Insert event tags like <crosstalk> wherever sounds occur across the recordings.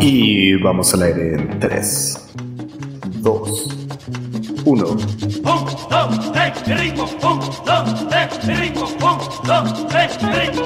Y vamos al aire en 3, 2, 1. Un, dos, tres, mi ritmo. Un, dos, tres, mi ritmo. Un, dos, tres, mi ritmo.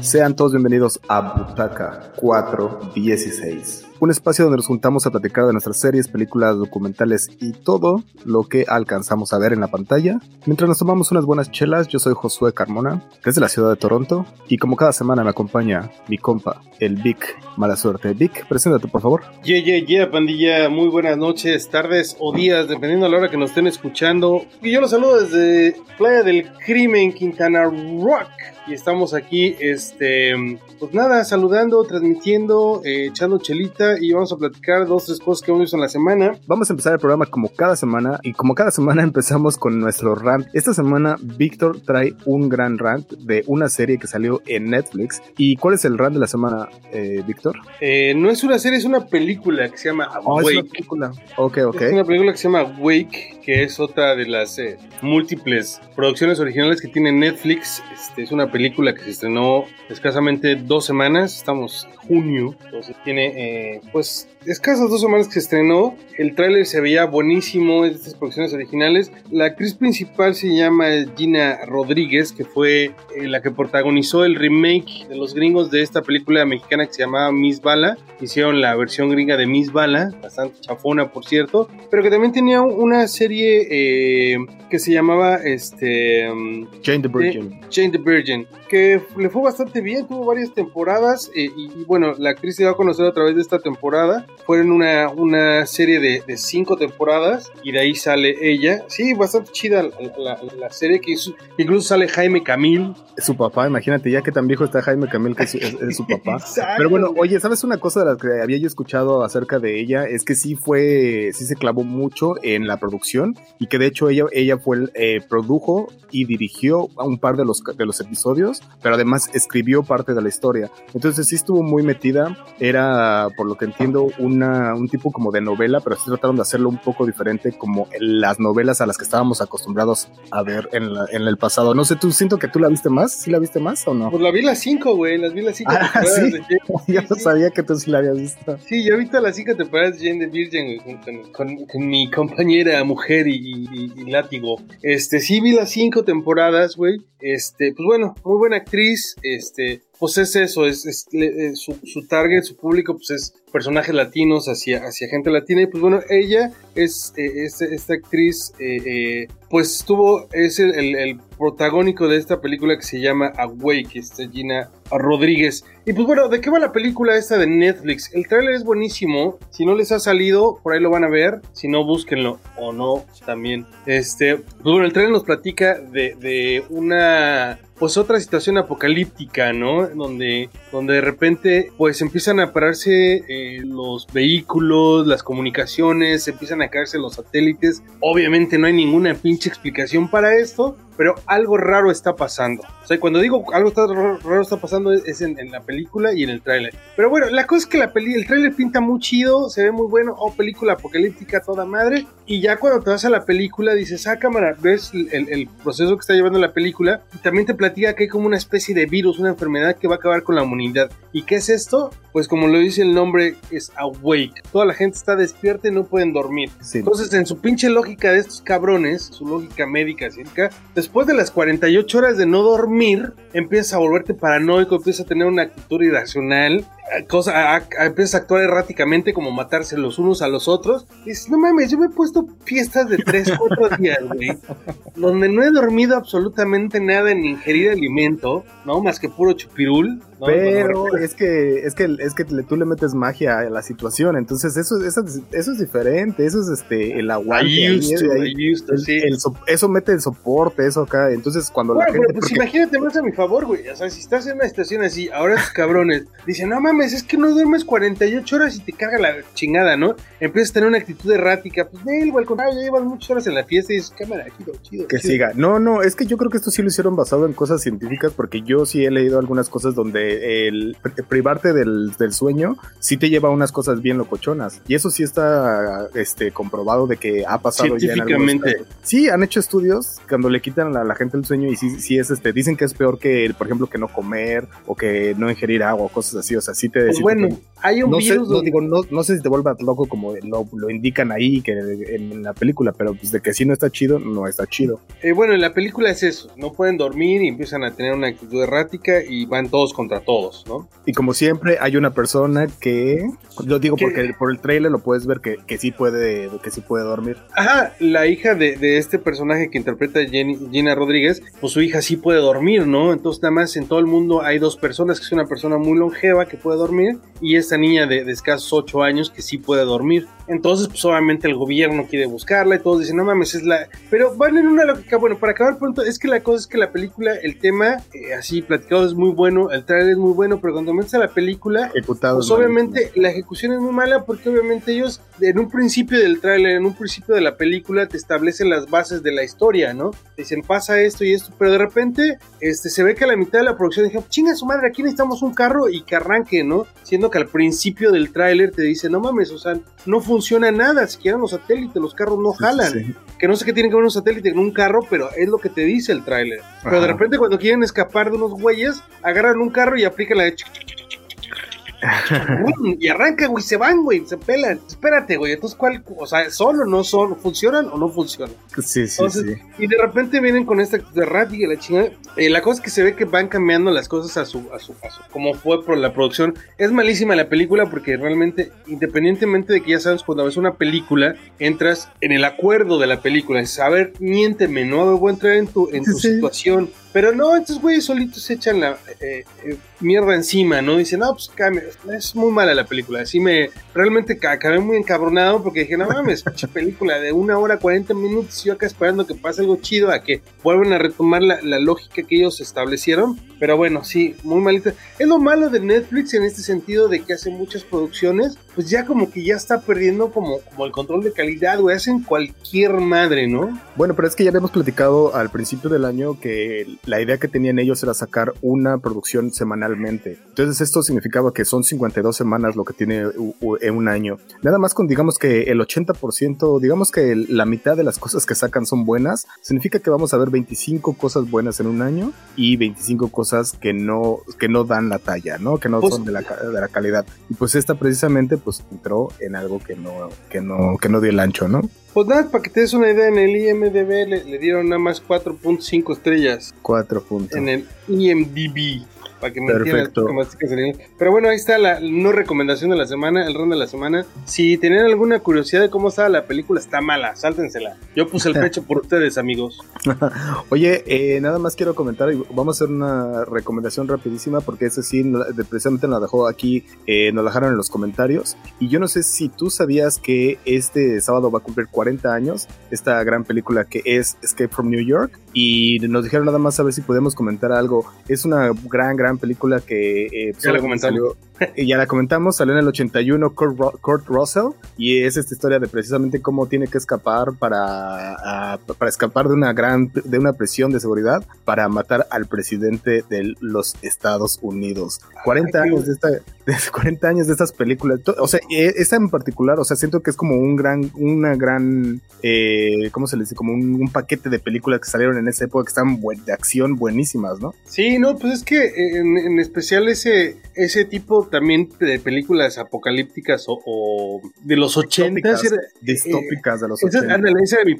Sean todos bienvenidos a Butaca 416, un espacio donde nos juntamos a platicar de nuestras series, películas, documentales y todo lo que alcanzamos a ver en la pantalla. Mientras nos tomamos unas buenas chelas, yo soy Josué Carmona, desde la ciudad de Toronto, y como cada semana me acompaña mi compa, el Vic Mala Suerte. Vic, preséntate por favor. Yeah, yeah, yeah, pandilla. Muy buenas noches, tardes o días, dependiendo de la hora que nos estén escuchando. Y yo los saludo desde Playa del Crimen, Quintana Rock. Y estamos aquí, este, pues nada, saludando, transmitiendo, eh, echando chelita y vamos a platicar dos, tres cosas que hemos visto en la semana. Vamos a empezar el programa como cada semana y como cada semana <laughs> empezamos con nuestro rant. Esta semana Víctor trae un gran rant de una serie que salió en Netflix. ¿Y cuál es el rant de la semana, eh, Víctor? Eh, no es una serie, es una película que se llama Oh, es Awake. una película. Ok, ok. Es una película que se llama Wake, que es otra de las eh, múltiples producciones originales que tiene Netflix. Este, es una película que se estrenó escasamente dos semanas, estamos en junio, entonces tiene eh, pues escasas dos semanas que se estrenó. El tráiler se veía buenísimo, es de estas producciones originales. La actriz principal se llama Gina Rodríguez, que fue eh, la que protagonizó el remake de los gringos de esta película mexicana que se llamaba Miss Bala. Hicieron la versión gringa de Miss Bala, bastante chafona por cierto, pero que también tenía una serie eh, que se llamaba este um, Jane the Virgin. Jane the Virgin, que le fue bastante bien, tuvo varias temporadas eh, y, y, bueno, la actriz se dio a conocer a través de esta temporada. Fueron una, una serie de, de cinco temporadas y de ahí sale ella. Sí, bastante chida la, la- la serie que hizo. Incluso sale Jaime Camil. Su papá, imagínate ya que tan viejo está Jaime Camil que es, su- es- es su papá. <laughs> Exacto, Pero bueno, oye, ¿sabes una cosa de la que había yo escuchado acerca de ella? Es que sí fue, sí se clavó mucho en la producción y que de hecho ella, ella fue, eh, produjo y dirigió a un par de los, de los episodios, pero además escribió parte de la historia. Entonces sí estuvo muy metida, era, por lo que entiendo, una, un tipo como de novela, pero sí trataron de hacerlo un poco diferente como las novelas a las que estábamos acostumbrados a ver en, la- en el pasado. No sé, tú siento que tú la viste más, ¿sí la viste más o no? Pues la vi las cinco, güey. Las vi las cinco Ah, temporadas ¿sí? de Jane. <laughs> Yo no sí. sabía que tú sí la habías visto. Sí, yo he visto las cinco temporadas de Jane the Virgin güey, con, con- con- con mi compañera mujer y, y- y látigo. Este, sí vi las cinco temporadas, güey. Este, pues bueno, muy buena actriz. Este, pues es eso, es, es- eh, su, su target, su público, pues es personajes latinos hacia, hacia gente latina. Y pues bueno, ella es, eh, esta actriz, eh, eh, pues tuvo, es el, el- protagónico de esta película que se llama Awake, esta Gina Rodríguez. Y pues bueno, ¿de qué va la película esta de Netflix? El tráiler es buenísimo. Si no les ha salido, por ahí lo van a ver. Si no, búsquenlo. O no, también. Este, pues bueno, el tráiler nos platica de, de una pues otra situación apocalíptica, ¿no? Donde, donde de repente pues empiezan a pararse eh, los vehículos, las comunicaciones, empiezan a caerse los satélites. Obviamente no hay ninguna pinche explicación para esto, pero algo raro está pasando. O sea, cuando digo algo está raro, raro está pasando es, en, en la película y en el tráiler. Pero bueno, la cosa es que la peli, el tráiler pinta muy chido, se ve muy bueno, oh, película apocalíptica toda madre. Y ya cuando te vas a la película dices, ah, cámara, ves el, el- el proceso que está llevando la película y también te platica que hay como una especie de virus, una enfermedad que va a acabar con la humanidad. ¿Y qué es esto? Pues como lo dice el nombre, es awake. Toda la gente está despierta y no pueden dormir. Sí. Entonces, en su pinche lógica de estos cabrones, su lógica médica, científica, después de las 48 horas de no dormir, empiezas a volverte paranoico, empiezas a tener una actitud irracional, cosa, a- a- empiezas a actuar erráticamente, como matarse los unos a los otros. Y dices, no mames, yo me he puesto fiestas de 3, 4 <laughs> días, güey, donde no he dormido absolutamente nada ni ingerir alimento, ¿no? Más que puro chupirul. ¿no? Pero es que es que es que le- tú le metes magia a la situación, entonces eso eso, es- eso es diferente, eso es este el aguante. I ahí, used to, ahí, I used to, el- sí. el so- eso mete el soporte, eso acá, entonces cuando Bueno, la gente pero pues porque- imagínate más a mi favor, güey. O sea, si estás en una situación así, ahora estos cabrones dicen, no mames, es que no duermes 48 horas y te carga la chingada, ¿no? Empiezas a tener una actitud errática. Pues, güey, al contrario, ya llevas muchas horas en la fiesta y dices, cámara, chido, chido. que chido". siga. No, no, es que yo creo que esto sí lo hicieron basado en cosas científicas, porque yo sí he leído algunas cosas donde el pri- privarte del, del sueño sí te lleva a unas cosas bien locochonas. Y eso sí está este, comprobado de que ha pasado ya en Científicamente. Sí, han hecho estudios cuando le quitan a la gente el sueño y sí, sí es este, dicen que es peor que, por ejemplo, que no comer o que no ingerir agua o cosas así. O sea, sí, te... Pues bueno, hay un no, sé, virus. no, donde- digo, no, no sé si te vuelvas loco como lo, lo indican ahí que en, en la película, pero pues de que sí no está chido, no está chido. Eh, bueno, en la película es eso, no pueden dormir y empiezan a tener una actitud errática y van todos contra todos, ¿no? Y como siempre, hay una persona que... Lo digo ¿Qué? porque por el trailer lo puedes ver que, que sí puede que sí puede dormir. Ajá, la hija de, de este personaje que interpreta Jenny- Gina Rodríguez, pues su hija sí puede dormir, ¿no? Entonces nada más en todo el mundo hay dos personas, que es una persona muy longeva que puede dormir y esta niña de, de escasos 8 años que sí puede dormir. Entonces, pues obviamente el gobierno quiere buscarla y todos dicen, no mames, es la... Pero van en una lógica, bueno, para acabar pronto, es que la cosa es que la película, el tema, eh, así platicado, es muy bueno, el trailer es muy bueno, pero cuando metes a la película, Ejecutado. pues malísimo. obviamente la ejecución es muy mala porque obviamente ellos en un principio del tráiler, en un principio de la película te establecen las bases de la historia, ¿no? Te dicen pasa esto y esto, pero de repente este se ve que a la mitad de la producción dijeron, chinga su madre, aquí necesitamos un carro y que arranque, ¿no? Siendo que al principio del tráiler te dice, no mames, o sea, no funciona nada, siquiera los satélites, los carros no sí, jalan sí. que no sé qué tiene que ver un satélite en un carro, pero es lo que te dice el tráiler. Pero de repente cuando quieren escapar de unos güeyes, agarran un carro y aplican la de... y arranca, güey, se van, güey, se pelan. Espérate, güey, entonces cuál, o sea, ¿son o no son? ¿Funcionan o no funcionan? Sí, sí, Entonces, sí. Y de repente vienen con esta de rat y la chingada. Eh, la cosa es que se ve que van cambiando las cosas a su, a su, a su, como fue por la producción. Es malísima la película porque realmente, independientemente de que ya sabes, cuando ves una película, entras en el acuerdo de la película. Es, a ver, miénteme, ¿no? Voy a entrar en tu, en tu sí. situación. Pero no, estos güeyes solitos se echan la eh, eh, mierda encima, ¿no? Dicen, no, pues cambia. Es muy mala la película. Así me, realmente ca- acabé muy encabronado porque dije, no mames, <laughs> película de una hora 40 minutos y yo acá esperando que pase algo chido a que vuelvan a retomar la, la lógica que ellos establecieron. Pero bueno, sí, muy malita. Es lo malo de Netflix en este sentido de que hace muchas producciones, pues ya como que ya está perdiendo como, como el control de calidad, güey. Hacen cualquier madre, ¿no? Bueno, pero es que ya habíamos platicado al principio del año que la idea que tenían ellos era sacar una producción semanalmente. Entonces esto significaba que son 52 semanas lo que tiene un año. Nada más con digamos que el 80%, digamos que la mitad de las cosas que sacan son buenas, significa que vamos a ver 25 cosas buenas en un año y 25 cosas que no, que no dan la talla, ¿no? Que no Pues- son de la, de la calidad. Y pues esta precisamente pues entró en algo que no, que no, que no dio el ancho, ¿no? Pues nada, para que te des una idea, en el IMDB le, le dieron nada más 4.5 estrellas. Cuatro puntos. en el IMDb. Para que me entiendas, Perfecto. inglés. Pero bueno, ahí está la no recomendación de la semana, el ron de la semana. Si tenían alguna curiosidad de cómo estaba la película, está mala, sáltensela. Yo puse el pecho por <laughs> ustedes, amigos. <laughs> Oye, eh, nada más quiero comentar, vamos a hacer una recomendación rapidísima porque ese sí, precisamente nos la dejó aquí, eh, nos la dejaron en los comentarios. Y yo no sé si tú sabías que este sábado va a cumplir 40 años esta gran película que es Escape from New York. Y nos dijeron nada más a ver si podemos comentar algo. Es una gran, gran película que... eh, Ya salió- <laughs> y ya la comentamos, salió en el 81 Kurt, Ru- Kurt Russell y es esta historia de precisamente cómo tiene que escapar para, a- para escapar de una gran de una presión de seguridad para matar al presidente de los Estados Unidos. 40 Ay, qué años de esta de <laughs> 40 años de estas películas, o sea, e- esta en particular, o sea, siento que es como un gran una gran eh, ¿cómo se le dice? Como un, un paquete de películas que salieron en esa época que están buen- de acción buenísimas, ¿no? Sí, no, pues es que en, en especial ese, ese tipo también de películas apocalípticas o, o de los ochentas. Distópicas, de los 80. ándale, esa mi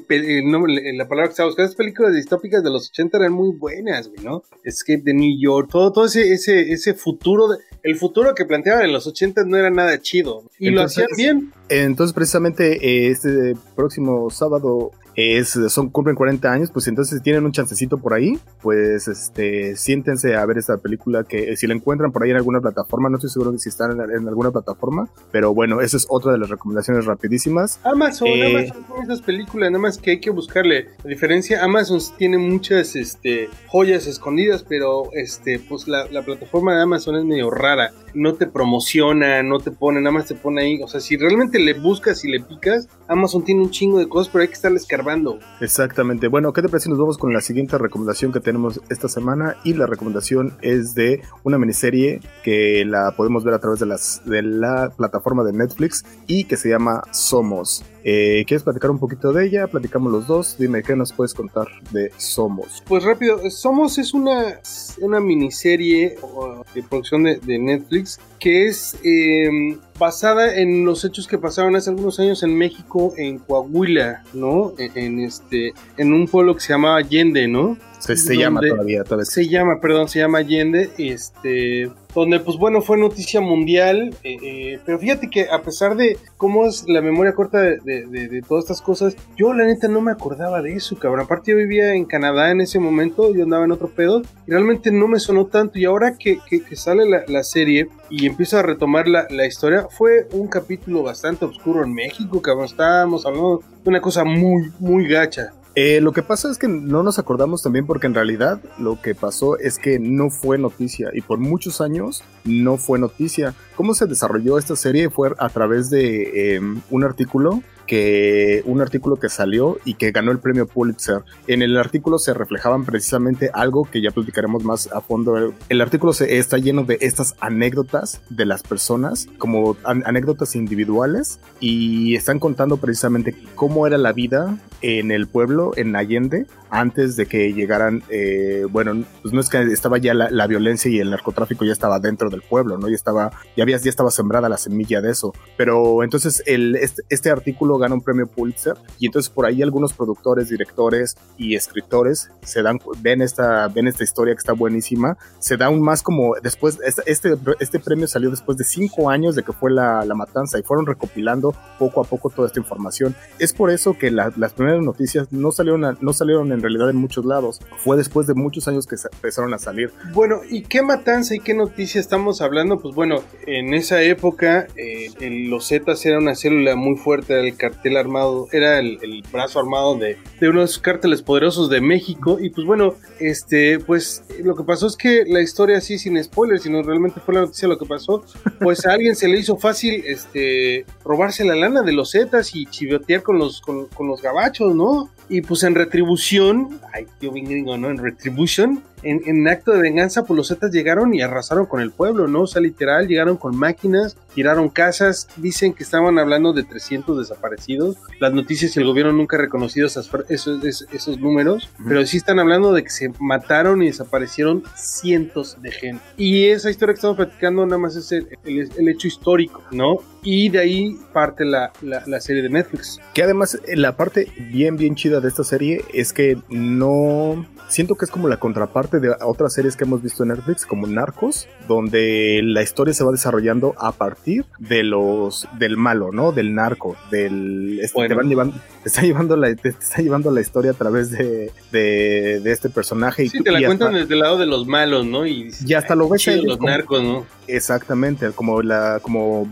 nombre- la palabra que estaba buscando. Esas películas distópicas de los 80 eran muy buenas, güey, ¿no? Escape de New York, todo, todo ese, ese, ese futuro, de- el futuro que planteaban en los 80 no era nada chido. Y Entonces- lo hacían bien. Entonces, precisamente eh, este próximo sábado es, son cumplen 40 años, pues entonces si tienen un chancecito por ahí, pues este siéntense a ver esta película que eh, si la encuentran por ahí en alguna plataforma, no estoy seguro de si están en, en alguna plataforma, pero bueno, esa es otra de las recomendaciones rapidísimas. Amazon, Eh, Amazon tiene esas películas, nada más que hay que buscarle. La diferencia, Amazon tiene muchas este, joyas escondidas, pero este, pues la, la plataforma de Amazon es medio rara. No te promociona, no te pone, nada más te pone ahí. O sea, si realmente le buscas y le picas, Amazon tiene un chingo de cosas, pero hay que estarle escarbando. Exactamente. Bueno, ¿qué te parece nos vamos con la siguiente recomendación que tenemos esta semana? Y la recomendación es de una miniserie que que la podemos ver a través de, las, de la plataforma de Netflix y que se llama Somos. Eh, ¿Quieres platicar un poquito de ella? Platicamos los dos. Dime, ¿qué nos puedes contar de Somos? Pues rápido, Somos es una, una miniserie de producción de, de Netflix que es eh, basada en los hechos que pasaron hace algunos años en México, en Coahuila, ¿no? En, en este, en un pueblo que se llamaba Allende, ¿no? Se, se llama todavía, todavía. Se llama, perdón, se llama Allende, este, donde pues bueno, fue noticia mundial, eh, eh, pero fíjate que a pesar de cómo es la memoria corta de, de, de, de, todas estas cosas, yo la neta no me acordaba de eso, cabrón. Aparte yo vivía en Canadá en ese momento, yo andaba en otro pedo, y realmente no me sonó tanto, y ahora que, que, que sale la, la, serie y empiezo a retomar la, la, historia, fue un capítulo bastante oscuro en México, cabrón. Estábamos hablando de una cosa muy, muy gacha. Eh, lo que pasa es que no nos acordamos también porque en realidad lo que pasó es que no fue noticia y por muchos años no fue noticia. ¿Cómo se desarrolló esta serie? Fue a través de eh, un artículo que un artículo que salió y que ganó el premio Pulitzer. En el artículo se reflejaban precisamente algo que ya platicaremos más a fondo. El artículo se, está lleno de estas anécdotas de las personas, como an anécdotas individuales, y están contando precisamente cómo era la vida en el pueblo, en Allende, antes de que llegaran, eh, bueno, pues no es que estaba ya la, la, violencia y el narcotráfico ya estaba dentro del pueblo, ¿no? Ya estaba, ya había, ya estaba sembrada la semilla de eso. Pero entonces el, este, este artículo gana un premio Pulitzer y entonces por ahí algunos productores, directores y escritores se dan, ven esta, ven esta historia que está buenísima, se da un más como después, este, este premio salió después de cinco años de que fue la, la matanza y fueron recopilando poco a poco toda esta información. Es por eso que la, las primeras noticias no salieron, a, no salieron en realidad en muchos lados, fue después de muchos años que empezaron a salir. Bueno, ¿y qué matanza y qué noticia estamos hablando? Pues bueno, en esa época eh, los Zetas era una célula muy fuerte del cartel armado, era el, brazo armado de, uno de esos cárteles poderosos de México. Y pues bueno, este, pues lo que pasó es que la historia así sin spoilers, sino realmente fue la noticia lo que pasó, pues a alguien se le hizo fácil este, robarse la lana de los Zetas y chivotear con los, con los gabachos, ¿no? Y pues en retribución, ay, tío bien gringo, ¿no? En retribution, en, en, acto de venganza, pues los Zetas llegaron y arrasaron con el pueblo, ¿no? O sea, literal, llegaron con máquinas, tiraron casas, dicen que estaban hablando de 300 desaparecidos. Las noticias y el gobierno nunca ha reconocido esas, esos, esos, esos números, uh -huh. pero sí están hablando de que se mataron y desaparecieron cientos de gente. Y esa historia que estamos platicando nada más es el, el, el hecho histórico, ¿no? Y de ahí parte la, la, la, serie de Netflix. Que además, la parte bien, bien chida de esta serie es que no. Siento que es como la contraparte de otras series que hemos visto en Netflix, como Narcos, donde la historia se va desarrollando a partir de los del malo, ¿no? Del narco, del este, bueno. te van llevando, te está llevando la, te está llevando la historia a través de, de, de este personaje. Sí, y, te la cuentan hasta, desde el lado de los malos, ¿no? Y, y hasta lo ves los como, narcos, ¿no? Exactamente, como la, como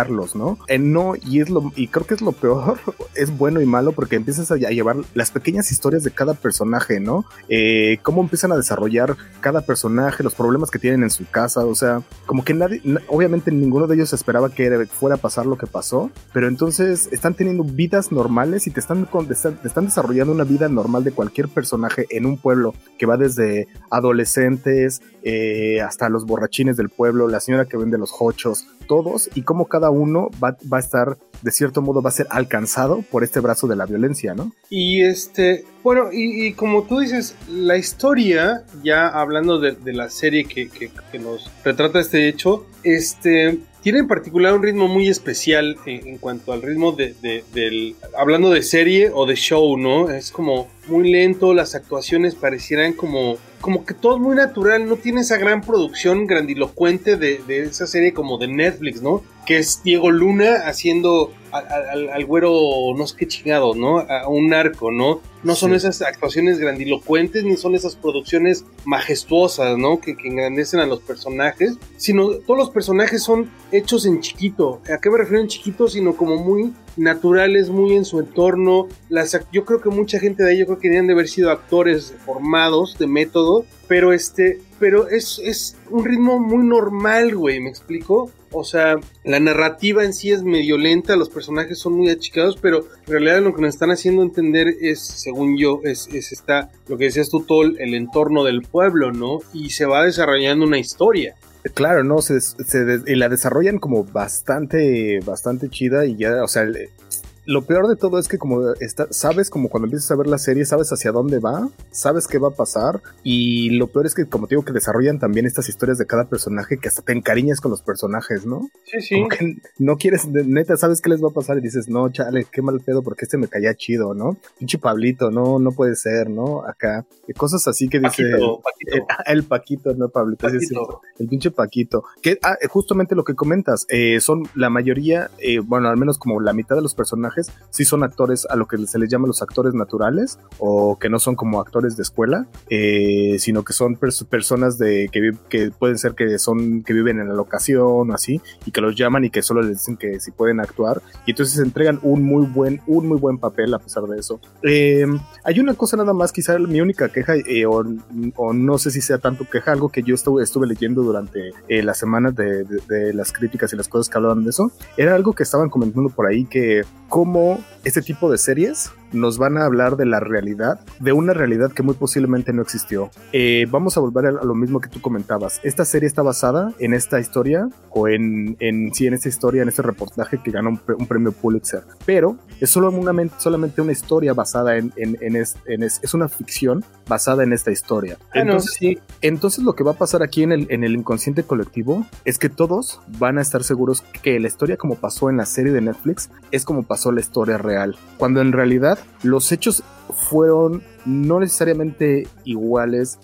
vanagloriarlos, ¿no? No, y es lo, y creo que es lo peor, <laughs> es bueno y malo porque empiezas a, a llevar las pequeñas historias de cada personaje, ¿no? Eh, cómo empiezan a desarrollar cada personaje, los problemas que tienen en su casa, o sea, como que nadie, obviamente ninguno de ellos esperaba que fuera a pasar lo que pasó, pero entonces están teniendo vidas normales y te están, te están desarrollando una vida normal de cualquier personaje en un pueblo que va desde adolescentes eh, hasta los borrachines del pueblo, la señora que vende los hochos, todos, y cómo cada uno va, va a estar de cierto modo va a ser alcanzado por este brazo de la violencia, ¿no? Y este, bueno, y, como tú dices, la historia, ya hablando de, de la serie que, que, que, nos retrata este hecho, este, tiene en particular un ritmo muy especial en, cuanto al ritmo de, de, del, hablando de serie o de show, ¿no? Es como muy lento, las actuaciones parecieran como, como que todo es muy natural, no tiene esa gran producción grandilocuente de, de esa serie como de Netflix, ¿no? Que es Diego Luna haciendo al, güero, no sé qué chingado, ¿no? A un narco, ¿no? No son sí. esas actuaciones grandilocuentes ni son esas producciones majestuosas, ¿no? Que, que, engrandecen a los personajes, sino todos los personajes son hechos en chiquito. ¿A qué me refiero en chiquito? Sino como muy naturales, muy en su entorno. Las, yo creo que mucha gente de ahí, yo creo que deberían de haber sido actores formados de método, pero este, pero es, es un ritmo muy normal, güey, ¿me explico? O sea, la narrativa en sí es medio lenta, los personajes son muy achicados, pero en realidad lo que nos están haciendo entender es, según yo, es, es esta, lo que decías tú, todo el entorno del pueblo, ¿no? Y se va desarrollando una historia. Claro, no, se, se y la desarrollan como bastante, bastante chida y ya, o sea, lo peor de todo es que como está, sabes como cuando empiezas a ver la serie, sabes hacia dónde va, sabes qué va a pasar y lo peor es que como te digo que desarrollan también estas historias de cada personaje que hasta te encariñas con los personajes, ¿no? Sí, sí. Como que no quieres, neta, sabes qué les va a pasar y dices, no, chale, qué mal pedo porque este me caía chido, ¿no? Pinche Pablito, no, no puede ser, ¿no? Acá, y cosas así que dice... Paquito, Paquito. Eh, el Paquito, no Pablito, sí Paquito. cierto. el pinche Paquito. Que ah, eh, justamente lo que comentas, eh, son la mayoría, eh, bueno, al menos como la mitad de los personajes, sí son actores a lo que se les llama los actores naturales, o que no son como actores de escuela, eh, sino que son pers- personas de que, que pueden ser que son que viven en la locación o así, y que los llaman y que solo les dicen que si pueden actuar, y entonces entregan un muy buen, un muy buen papel a pesar de eso. Eh, hay una cosa nada más, quizá mi única queja, eh, o, o no sé si sea tanto queja, algo que yo estuve, estuve leyendo durante eh, las semanas de, de- de las críticas y las cosas que hablaban de eso, era algo que estaban comentando por ahí, que cómo este tipo de series nos van a hablar de la realidad, de una realidad que muy posiblemente no existió. Eh, vamos a volver a, lo mismo que tú comentabas. Esta serie está basada en esta historia, o en, en sí, en esta historia, en este reportaje que gana un, pre- un premio Pulitzer, pero es solo una, solamente una historia basada en, en, en es, en es, es una ficción basada en esta historia. Ah, no, Entonces, sí. entonces lo que va a pasar aquí en el, en el inconsciente colectivo es que todos van a estar seguros que la historia como pasó en la serie de Netflix es como pasó la historia real, cuando en realidad los hechos fueron no necesariamente iguales,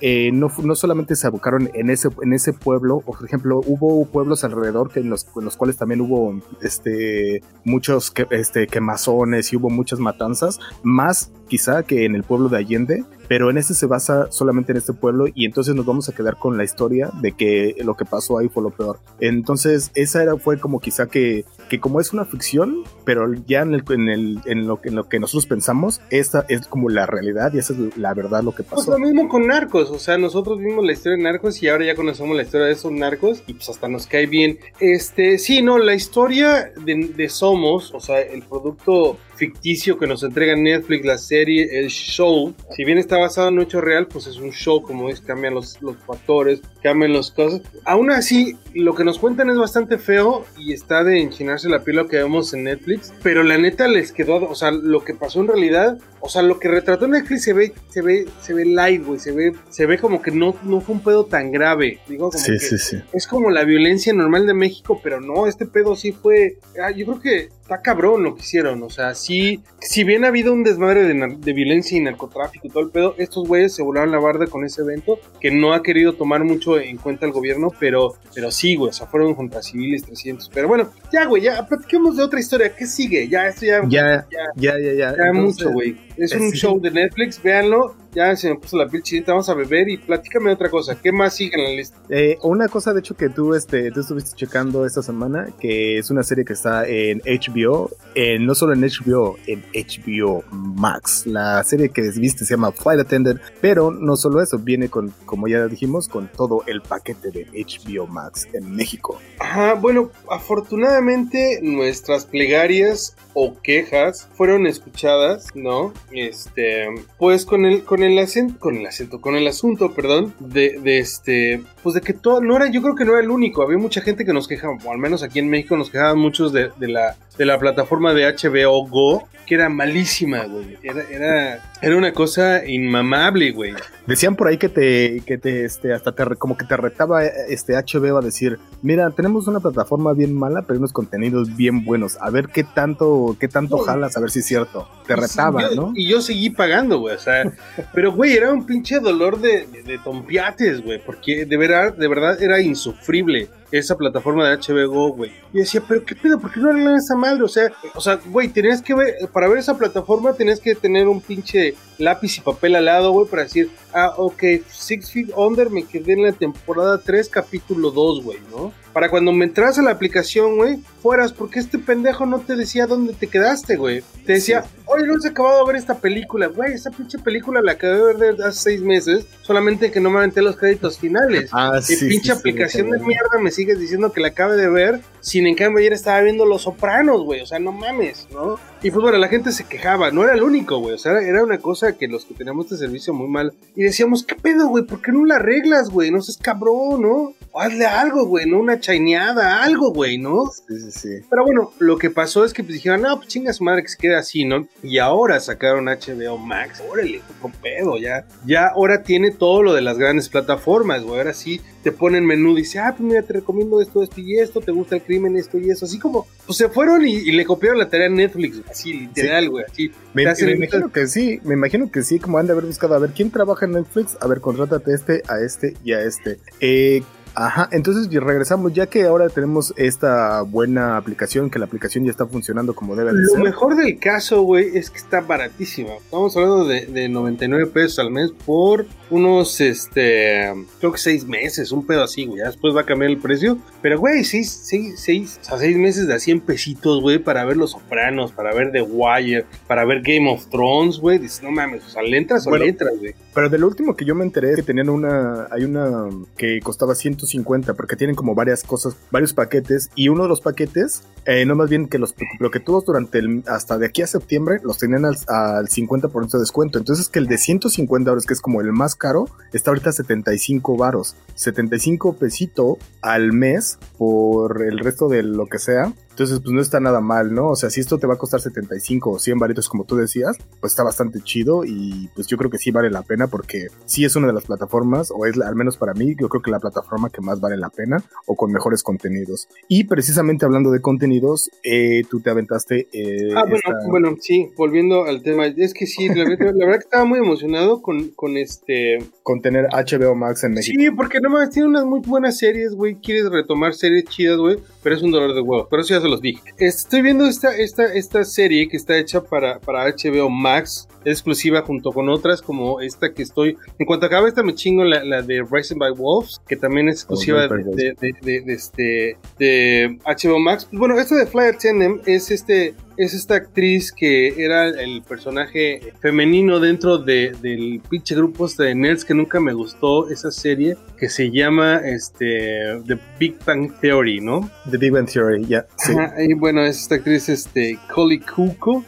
eh, no, no solamente se abocaron en ese, en ese pueblo, o por ejemplo hubo pueblos alrededor que en, los, en los cuales también hubo este, muchos que, este, quemazones y hubo muchas matanzas, más quizá que en el pueblo de Allende, pero en este se basa solamente en este pueblo y entonces nos vamos a quedar con la historia de que lo que pasó ahí fue lo peor. Entonces esa era fue como quizá que, que como es una ficción, pero ya en, el, en, lo, en lo que nosotros pensamos, esta es como la realidad y esa es la verdad lo que Pues pasó. lo mismo con Narcos, o sea, nosotros vimos la historia de Narcos y ahora ya conocemos la historia de esos narcos y pues hasta nos cae bien. Este, sí, no, la historia de, de Somos, o sea, el producto ficticio que nos entrega Netflix, la serie, el show, si bien está basado en un hecho real, pues es un show, como es, cambian los, los factores, cambian las cosas. Aún así, lo que nos cuentan es bastante feo y está de enchinarse la piel lo que vemos en Netflix, pero la neta les quedó, o sea, lo que pasó en realidad, o sea, lo que retrató Netflix se ve, se ve, se ve light, güey, se ve, se ve como que no, no fue un pedo tan grave, digo, como Sí, que sí, sí. es como la violencia normal de México, pero no, este pedo sí fue. ah, yo creo que está cabrón lo que hicieron. O sea, sí, si bien ha habido un desmadre de, de violencia y narcotráfico y todo el pedo, estos güeyes se volaron la barda con ese evento que no ha querido tomar mucho en cuenta el gobierno, pero, pero sí, güey, o sea, fueron contra civiles 300. Pero bueno, ya, güey, ya platiquemos de otra historia. ¿Qué sigue? Ya, esto ya. Ya, ya, ya, ya, ya. ya Entonces, mucho, güey. Es un sí. show de Netflix, véanlo. Ya se me puso la piel chinita, vamos a beber y platícame otra cosa. ¿Qué más sigue en la lista? Eh, una cosa, de hecho, que tú, este, tú estuviste checando esta semana, que es una serie que está en HBO, eh, no solo en HBO, en HBO Max. La serie que viste se llama Flight Attendant, pero no solo eso, viene con, como ya dijimos, con todo el paquete de HBO Max en México. Ajá, bueno, afortunadamente nuestras plegarias o quejas fueron escuchadas, ¿no? Este, pues con el con el acento, con el acento, con el asunto, perdón, de, este, pues de que todo no era, yo creo que no era el único, había mucha gente que nos quejaba, o al menos aquí en México nos quejaban muchos de la de la plataforma de HBO Go, que era malísima, güey. Era era era una cosa inmamable, güey. Decían por ahí que te, que te, este, hasta te, como que te retaba este HBO a decir, mira, tenemos una plataforma bien mala, pero unos contenidos bien buenos. A ver qué tanto, qué tanto No. jalas, a ver si es cierto. Te retaba, ¿no? Y yo seguí pagando, güey. O sea, <laughs> pero, güey, era un pinche dolor de, de, de tompiates, güey. Porque de verdad, de verdad era insufrible esa plataforma de HBO, güey. Y decía, pero qué pedo, ¿por qué no arreglan esa madre? O sea, o sea, güey, tenías que ver, para ver esa plataforma tenías que tener un pinche lápiz y papel al lado, güey, para decir, ah, ok, Six Feet Under me quedé en la temporada 3, capítulo 2, güey, ¿no? Para cuando me entras a la aplicación, güey, fueras, porque este pendejo no te decía dónde te quedaste, güey. Te decía, oye, no has acabado de ver esta película, güey, esa pinche película la acabé de ver de hace seis meses, solamente que no me aventé los créditos finales. Ah, Y sí. pinche sí, sí, aplicación sí, de mierda me sigues diciendo que la acabe de ver, sin en cambio ayer estaba viendo Los Sopranos, güey, o sea, no mames, ¿no? Y pues bueno, la gente se quejaba, no era el único, güey, o sea, era una cosa que los que teníamos este servicio muy mal, y decíamos, ¿qué pedo, güey? ¿Por qué no la arreglas, güey? No seas cabrón, ¿no? O hazle algo, güey, ¿no? Una chaineada, algo, güey, ¿no? Sí, sí, sí. Pero bueno, lo que pasó es que pues dijeron, no, pues chinga su madre que se quede así, ¿no? Y ahora sacaron HBO Max, órale, con pedo, ya. Ya ahora tiene todo lo de las grandes plataformas, güey. Ahora sí te ponen menú, dice, ah, pues mira, te recomiendo esto, esto y esto, te gusta el crimen, esto y eso. Así como, pues se fueron y, y le copiaron la tarea a Netflix, así, literal, güey, así. Me imagino que sí, me imagino que sí, como han de haber buscado, a ver, ¿quién trabaja en Netflix? A ver, contrátate a este, a este y a este. Eh, ajá, entonces regresamos, ya que ahora tenemos esta buena aplicación, que la aplicación ya está funcionando como debe de Lo mejor del caso, güey, es que está baratísima. Estamos hablando de, de 99 pesos al mes por unos, este, creo que seis meses, un pedo así, güey. Ya después va a cambiar el precio. Pero, güey, seis, seis, seis, o sea, seis meses de a 100 pesitos, güey, para ver Los Sopranos, para ver The Wire, para ver Game of Thrones, güey. Dices, no mames, o sea, le entras o le entras, güey. Pero de lo último que yo me enteré es que tenían una, hay una que costaba 150 porque tienen como varias cosas, varios paquetes y uno de los paquetes, eh, no más bien que los, lo que todos durante el, hasta de aquí a septiembre los tenían al, al 50% de descuento. Entonces que el de 150 dólares, que es como el más caro, está ahorita a 75 varos, 75 pesito al mes por el resto de lo que sea. Entonces, pues no está nada mal, ¿no? O sea, si esto te va a costar 75 o 100 varitos, como tú decías, pues está bastante chido y pues yo creo que sí vale la pena porque sí es una de las plataformas, o es la- al menos para mí, yo creo que la plataforma que más vale la pena o con mejores contenidos. Y precisamente hablando de contenidos, eh, tú te aventaste. eh, Ah, bueno, esta- bueno, sí, volviendo al tema, es que sí, la, verdad- la verdad que estaba muy emocionado con, con este, con tener HBO Max en México. Sí, porque no más tiene unas muy buenas series, güey. Quieres retomar series chidas, güey. Pero es un dolor de huevos. Pero eso ya se los dije. Estoy viendo esta, esta, esta serie que está hecha para, para HBO Max. Exclusiva junto con otras como esta que estoy. En cuanto acabe esta, me chingo la, la de Rising by Wolves. Que también es exclusiva Oh, de, de, de- de- de este, de HBO Max. Bueno, esta de Fly Attendant es este es esta actriz que era el personaje femenino dentro de, del pinche grupo este de nerds que nunca me gustó esa serie que se llama este The Big Bang Theory, ¿no? The Big Bang Theory, ya. Sí. Y bueno, es esta actriz este Collie Cuoco,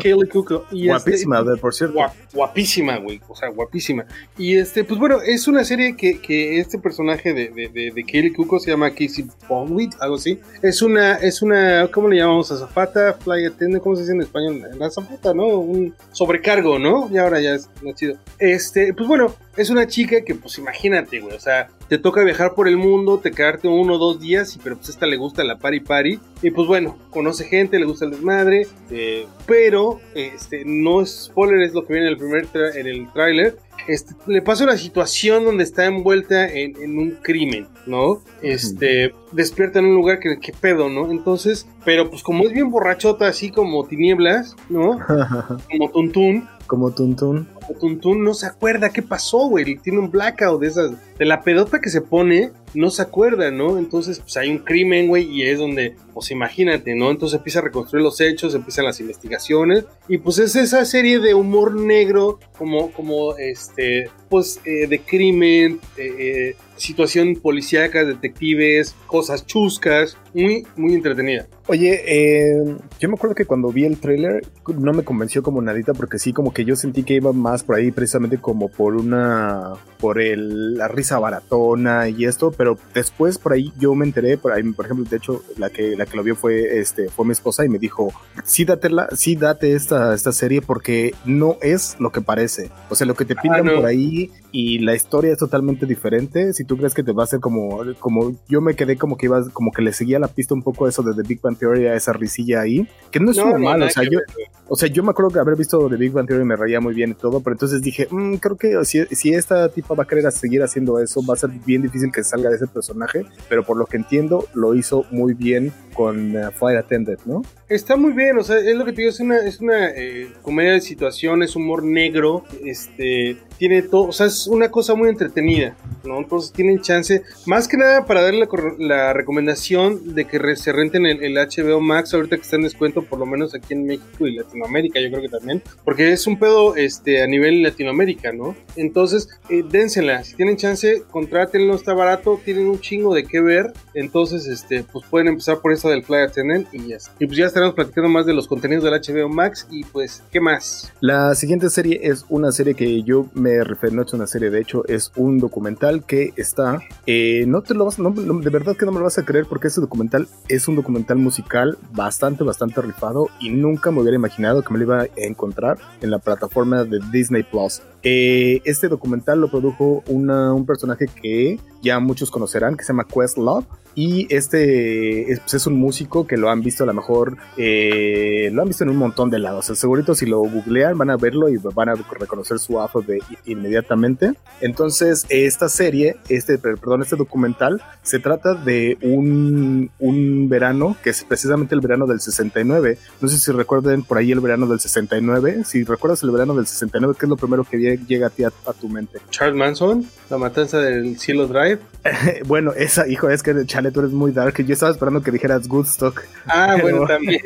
Kelly Cuoco y este- Guapísima, de- por cierto. Guap- guapísima, güey. O sea, guapísima. Y este, pues bueno, es una serie que, que este personaje de, de, de, de Kaylee Cuoco se llama Casey Bonwit, algo así. Es una, es una, ¿cómo le llamamos? Azafata, fly attendant, ¿cómo se dice en español? La azafata, ¿no? Un sobrecargo, ¿no? Y ahora ya es más chido. Este, pues bueno, es una chica que, pues imagínate, güey, o sea, te toca viajar por el mundo, te quedarte uno o dos días, y pero pues esta le gusta la pari pari. Y pues bueno, conoce gente, le gusta el desmadre, eh, pero este, no es spoiler, es lo que viene en el primer en el tráiler. Este, le pasa una situación donde está envuelta en, en un crimen, ¿no? Este, despierta en un lugar que, que pedo, ¿no? Entonces, pero pues como es bien borrachota, así como tinieblas, ¿no? <laughs> Como tuntún, Como Tuntun. Tuntún no se acuerda qué pasó, güey. Tiene un blackout de esas, de la pedota que se pone, no se acuerda, ¿no? Entonces, pues hay un crimen, güey, y es donde, pues imagínate, ¿no? Entonces empieza a reconstruir los hechos, empiezan las investigaciones, y pues es esa serie de humor negro, como, como, este, pues, eh, de crimen, eh, eh, situación policíaca, detectives, cosas chuscas, muy, muy entretenida. Oye, eh, yo me acuerdo que cuando vi el tráiler no me convenció como nadita porque sí, como que yo sentí que iba más por ahí precisamente como por una, por el, la risa baratona y esto, pero después por ahí yo me enteré, por ahí, por ejemplo, de hecho, la que, la que lo vio fue, este, fue mi esposa y me dijo, sí datela, sí date esta, esta serie porque no es lo que parece. O sea, lo que te pintan no. por ahí y la historia es totalmente diferente. Si tú crees que te va a ser como, como yo me quedé como que ibas, como que le seguía la pista un poco eso de The Big Bang Theory, a esa risilla ahí, que no es No, no, o sea, yo, o sea, yo me acuerdo que haber visto The Big Bang Theory me reía muy bien y todo, pero entonces dije, "Mm, creo que si, esta tipa va a querer seguir haciendo eso, va a ser bien difícil que salga de ese personaje, pero por lo que entiendo, lo hizo muy bien con uh, Flight Attendant, ¿no? Está muy bien, o sea, es lo que te digo, es una, es una eh, comedia de situaciones, humor negro, este, tiene todo, o sea, es una cosa muy entretenida, ¿no? Entonces tienen chance, más que nada para darle la, recomendación de que se renten el, el, HBO Max ahorita que está en descuento, por lo menos aquí en México y Latinoamérica, yo creo que también, porque es un pedo este, a nivel Latinoamérica, ¿no? Entonces, eh, dénsela, si tienen chance, contrátenlo, está barato, tienen un chingo de qué ver, entonces, este, pues pueden empezar por eso del Fly Attendant y ya Y pues ya estaremos platicando más de los contenidos del HBO Max y pues, ¿qué más? La siguiente serie es una serie que yo me refiero, no es una serie, de hecho, es un documental que está, eh, no te lo vas, no, de verdad que no me lo vas a creer porque ese documental es un documental musical bastante, bastante rifado y nunca me hubiera imaginado que me lo iba a encontrar en la plataforma de Disney Plus. Eh, este documental lo produjo un personaje que ya muchos conocerán, que se llama Questlove. Y este es, pues, es, un músico que lo han visto a lo mejor, eh, lo han visto en un montón de lados. segurito si lo googlean van a verlo y van a reconocer su afro de inmediatamente. Entonces, esta serie, este, perdón, este documental, se trata de un, un verano, que es precisamente el verano del 69. No sé si recuerden por ahí el verano del 69. Si recuerdas el verano del 69, ¿qué es lo primero que llega a ti a, a tu mente? Charles Manson, la matanza del Cielo Drive. <laughs> bueno, esa, hijo, es que chale, tú eres muy dark. Yo estaba esperando que dijeras Goodstock. Ah, bueno, <laughs> también.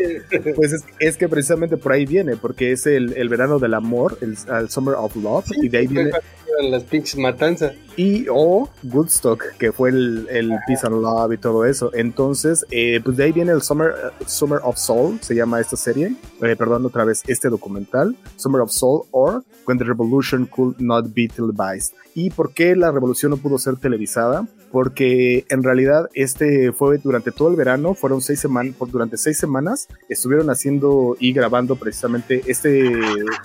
pues es, que precisamente por ahí viene, porque es el, el verano del amor, el, Summer of Love, y de ahí viene. Las pinches matanzas. Y o Goodstock, que fue el, el Peace and Love y todo eso. Entonces, eh, pues de ahí viene el Summer, Summer of Soul, se llama esta serie. Eh, perdón, otra vez, este documental. Summer of Soul, or When the Revolution Could Not Be Televised. ¿Y por qué la revolución no pudo ser televisada? Porque en realidad este fue durante todo el verano, fueron seis semanas, durante seis semanas estuvieron haciendo y grabando precisamente este,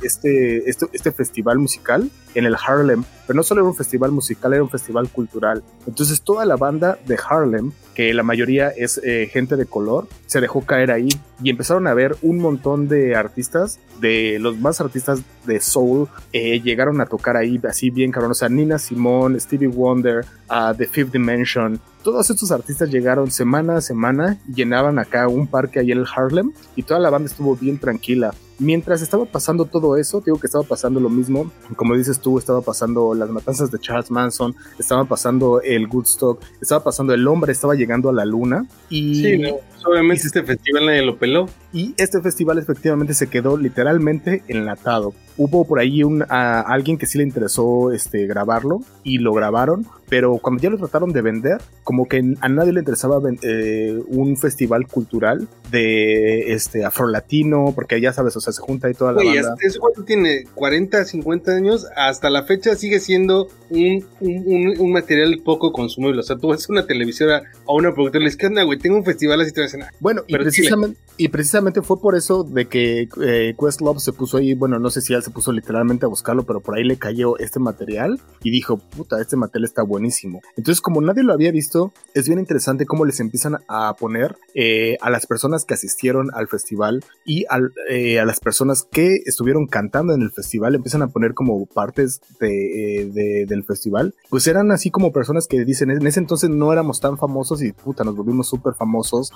este, este, este festival musical en el Harlem. Pero no solo era un festival musical, era un festival cultural. Entonces toda la banda de Harlem, que la mayoría es eh, gente de color, se dejó caer ahí y empezaron a ver un montón de artistas, de los más artistas de soul, eh, llegaron a tocar ahí así bien cabrón. O sea, Nina Simone, Stevie Wonder, uh, The Fifth Dimension. Todos estos artistas llegaron semana a semana y llenaban acá un parque ahí en Harlem y toda la banda estuvo bien tranquila. Mientras estaba pasando todo eso, digo que estaba pasando lo mismo, como dices tú, estaba pasando las matanzas de Charles Manson, estaba pasando el Woodstock, estaba pasando el hombre, estaba llegando a la luna y... Sí, obviamente este festival nadie lo peló. Y este festival efectivamente se quedó literalmente enlatado. Hubo por ahí un, a alguien que sí le interesó este, grabarlo y lo grabaron, pero cuando ya lo trataron de vender, como que a nadie le interesaba eh, un festival cultural de este afrolatino, porque ya sabes, o sea, se junta ahí toda la Oye, banda. Ese cuento tiene 40, 50 años, hasta la fecha sigue siendo un, un, material poco consumible. O sea, tú ves una televisora o una productora y le dices, ¿qué onda, güey? Tengo un festival así te Bueno, y precisamente, y precisamente fue por eso de que eh, Questlove se puso ahí, bueno, no sé si él se puso literalmente a buscarlo, pero por ahí le cayó este material y dijo, puta, este material está buenísimo. Entonces, como nadie lo había visto, es bien interesante cómo les empiezan a poner eh, a las personas que asistieron al festival y eh, a las personas que estuvieron cantando en el festival, empiezan a poner como partes de, del festival. Pues eran así como personas que dicen, en ese entonces no éramos tan famosos y puta, nos volvimos súper famosos.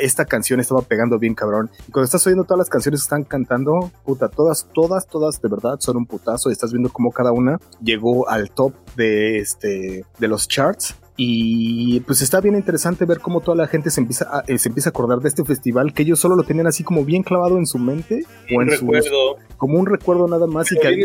Esta canción estaba pegando bien cabrón. Y cuando estás oyendo todas las canciones que están cantando, puta, todas, todas, todas de verdad son un putazo. Y estás viendo cómo cada una llegó al top de este de los charts y pues está bien interesante ver cómo toda la gente se empieza a, eh, se empieza a acordar de este festival que ellos solo lo tenían así como bien clavado en su mente o en su como un recuerdo nada más y, que,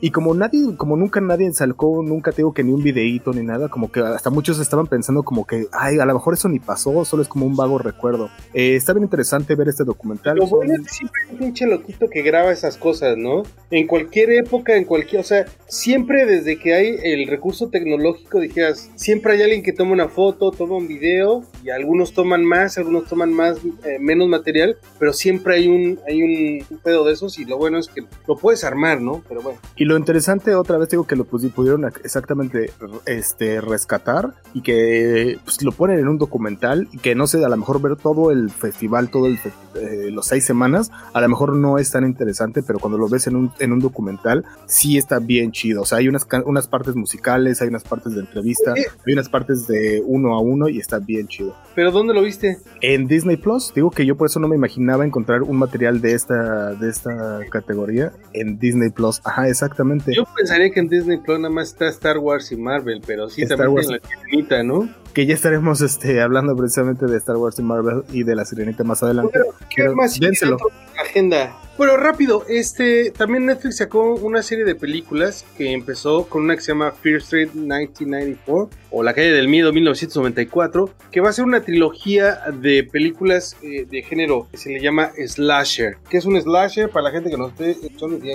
y como nadie como nunca nadie sacó nunca tengo que ni un videíto ni nada como que hasta muchos estaban pensando como que ay a lo mejor eso ni pasó solo es como un vago recuerdo eh, está bien interesante ver este documental. Lo bueno es que siempre hay un pinche loquito que graba esas cosas no en cualquier época en cualquier o sea siempre desde que hay el recurso tecnológico dijeras siempre hay alguien que toma una foto, toma un video y algunos toman más, algunos toman más, eh, menos material, pero siempre hay un, hay un, pedo de esos y lo bueno es que lo puedes armar, ¿no? Pero bueno. Y lo interesante, otra vez digo que lo pudieron exactamente este, rescatar y que pues, lo ponen en un documental y que no sé, a lo mejor ver todo el festival, todo el eh, los seis semanas, a lo mejor no es tan interesante, pero cuando lo ves en un, en un documental, sí está bien chido. O sea, hay unas, unas partes musicales, hay unas partes de entrevista, hay unas partes de uno a uno y está bien chido. ¿Pero dónde lo viste? En Disney Plus, digo que yo por eso no me imaginaba encontrar un material de esta, de esta categoría en Disney Plus. Ajá, exactamente. Yo pensaría que en Disney Plus nada más está Star Wars y Marvel, pero sí Star también Wars. tiene la sirenita, ¿no? Que ya estaremos este, hablando precisamente de Star Wars y Marvel y de la sirenita más adelante. Bueno, ¿Qué Pero más dénselo. agenda? Bueno, rápido, este también Netflix sacó una serie de películas que empezó con una que se llama Fear Street 1994 o La calle del miedo 1994, que va a ser una trilogía de películas eh, de género que se le llama slasher. ¿Qué es un slasher? Para la gente que no esté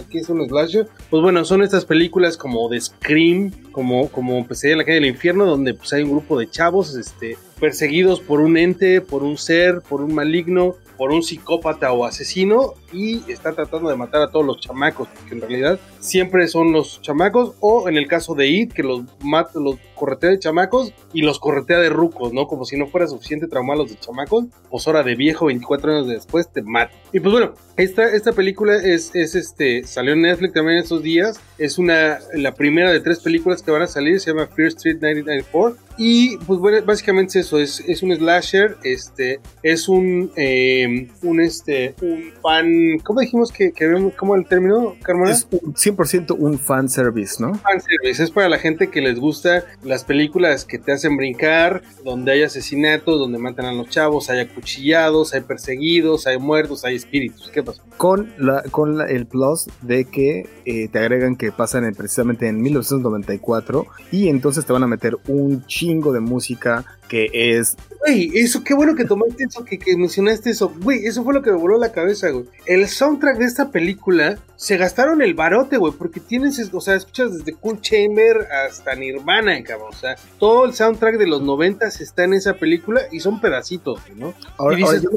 ¿qué es un slasher? Pues bueno, son estas películas como de Scream, como como pues, sería La calle del infierno donde pues hay un grupo de chavos este perseguidos por un ente, por un ser, por un maligno, por un psicópata o asesino y está tratando de matar a todos los chamacos, porque en realidad siempre son los chamacos o en el caso de It que los mata, los corretea de chamacos y los corretea de rucos, ¿no? Como si no fuera suficiente traumar a los de chamacos, pues hora de viejo 24 años después te mata. Y pues bueno, esta, esta película es, es este, salió en Netflix también estos días, es una, la primera de tres películas que van a salir, se llama Fear Street 1994 y pues bueno, básicamente es eso, es, es un slasher, este, es un, eh, un este, un fan, ¿cómo dijimos que, que vemos, cómo el término, Carmona? Es un 100% un fan service, ¿no? fanservice, es para la gente que les gusta las películas que te hacen brincar, donde hay asesinatos, donde matan a los chavos, hay acuchillados, hay perseguidos, hay muertos, hay espíritus. ¿Qué pasó? Con, la, con la- el plus de que eh, te agregan que pasan en- precisamente en 1994 y entonces te van a meter un chingo de música que es Güey, eso, qué bueno que tomaste eso, que, que mencionaste eso. Güey, eso fue lo que me voló la cabeza, güey. El soundtrack de esta película se gastaron el barote, güey, porque tienes, o sea, escuchas desde Cool Chamber hasta Nirvana, cabrón. O sea, todo el soundtrack de los noventas está en esa película y son pedacitos, ¿no? ahora, y ahora dices, yo,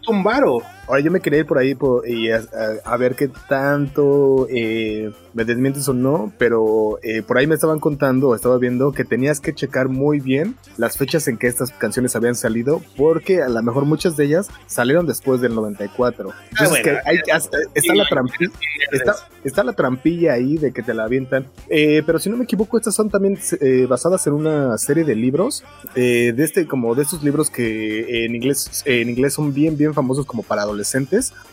es un varo. Ahora yo me quería ir por ahí por- y a, a- a ver qué tanto eh, me desmientes o no, pero eh, por ahí me estaban contando, o estaba viendo que tenías que checar muy bien las fechas en que estas canciones habían salido, porque a lo mejor muchas de ellas salieron después del 94. Entonces Ah, bueno. que hay, hasta- está la trampilla. Está, está la trampilla ahí de que te la avientan. Eh, pero si no me equivoco, estas son también eh, basadas en una serie de libros. eh, de este, como de estos libros que en inglés, en inglés son bien, bien famosos como para adolescentes.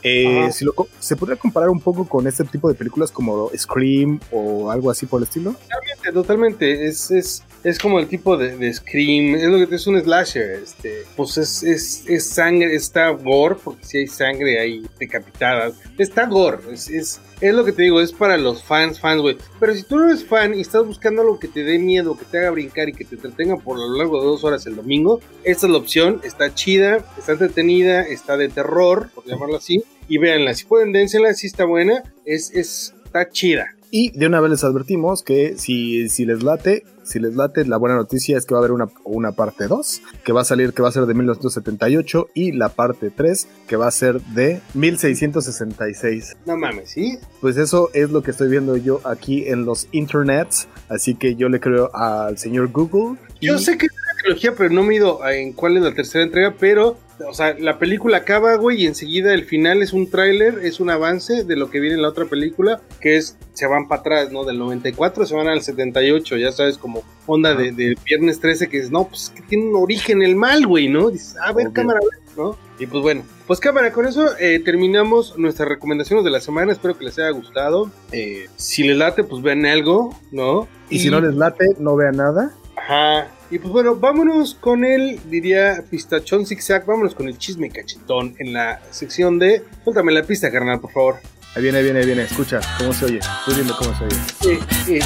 Eh, si lo se podría comparar un poco con este tipo de películas como Scream o algo así por el estilo. Totalmente, totalmente. Es, es, es como el tipo de, de Scream. Es lo que es un slasher. Este, pues es, es, es sangre, está gore, porque si hay sangre ahí decapitadas. Está gore. Es, es, es lo que te digo, es para los fans, fans, güey. Pero si tú no eres fan y estás buscando algo que te dé miedo, que te haga brincar y que te entretenga por lo largo de dos horas el domingo, esta es la opción. Está chida, está entretenida, está de terror, por llamarlo así. Y véanla, si pueden, dénsela, si está buena, es, es, está chida. Y de una vez les advertimos que si, si les late, si les late, la buena noticia es que va a haber una, una parte 2, que va a salir, que va a ser de 1978, y la parte 3, que va a ser de 1666. No mames, ¿sí? Pues eso es lo que estoy viendo yo aquí en los internets, así que yo le creo al señor Google. Yo y- sé que es una trilogía, pero no me he ido en cuál es la tercera entrega, pero, o sea, la película acaba, güey, y enseguida el final es un tráiler, es un avance de lo que viene en la otra película, que es, se van para atrás, ¿no? Del 94 se van al 78, ya sabes, como onda de, de viernes 13, que es, no, pues que tiene un origen el mal, güey, ¿no? Dices, a ver, Ok. cámara, ¿no? Y pues bueno, pues cámara, con eso eh, terminamos nuestras recomendaciones de la semana, espero que les haya gustado. Eh, si les late, pues vean algo, ¿no? y si no les late, no vea nada. Ajá. Y pues bueno, vámonos con el, diría Pistachón Zigzag, vámonos con el chisme cachetón en la sección de... Suéltame la pista, carnal, por favor. Ahí viene, ahí viene, ahí viene, escucha cómo se oye. Estoy viendo cómo se oye. Eh, eh,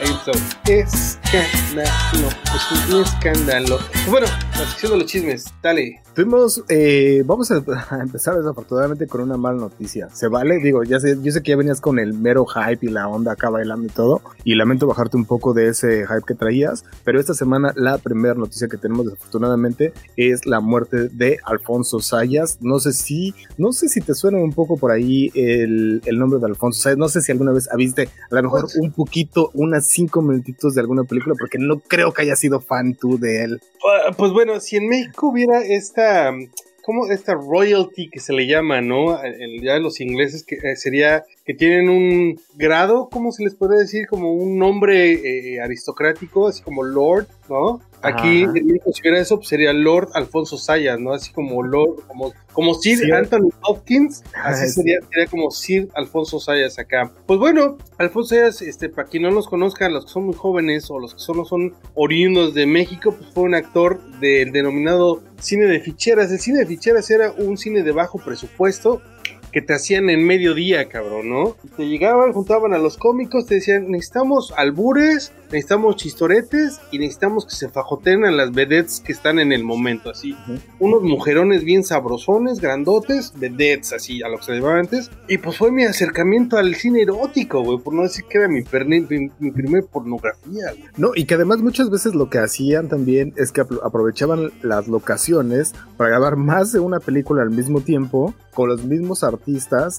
eso. Escándalo. Es un escándalo. Pues bueno, la sección de los chismes, dale. Tuvimos, eh, vamos a, <laughs> a empezar desafortunadamente con una mala noticia. ¿Se vale? Digo, ya sé, yo sé que ya venías con el mero hype y la onda acá bailando y todo. Y lamento bajarte un poco de ese hype que traías. Pero esta semana la primera noticia que tenemos desafortunadamente es la muerte de Alfonso Sayas. No sé si, no sé si te suena un poco por ahí el, el nombre de Alfonso Sayas. No sé si alguna vez viste a lo mejor Pues- un poquito, unas cinco minutitos de alguna película, porque no creo que hayas sido fan tú de él. Ah, Pues bueno, si en México hubiera esta, como esta royalty que se le llama, ¿no? El, ya los ingleses que eh, sería que tienen un grado, ¿cómo se les puede decir? Como un nombre eh, aristocrático, así como lord, ¿no? Aquí, Ajá. si hubiera eso, pues sería Lord Alfonso Sayas, ¿no? Así como Lord, como, como Sir Sí. Anthony Hopkins, así sí. sería, sería como Sir Alfonso Sayas acá. Pues bueno, Alfonso Sayas, este, para quien no los conozca, los que son muy jóvenes o los que solo son oriundos de México, pues fue un actor del denominado cine de ficheras. El cine de ficheras era un cine de bajo presupuesto que te hacían en mediodía, cabrón, ¿no? Y te llegaban, juntaban a los cómicos, te decían, necesitamos albures, necesitamos chistoretes y necesitamos que se fajoteen a las vedettes que están en el momento, así. Ujú. Unos mujerones bien sabrosones, grandotes, vedettes, así, a lo que se llevaba antes. Y pues fue mi acercamiento al cine erótico, güey, por no decir que era mi, mi, mi primer pornografía, güey. No, y que además muchas veces lo que hacían también es que apro- aprovechaban las locaciones para grabar más de una película al mismo tiempo con los mismos artistas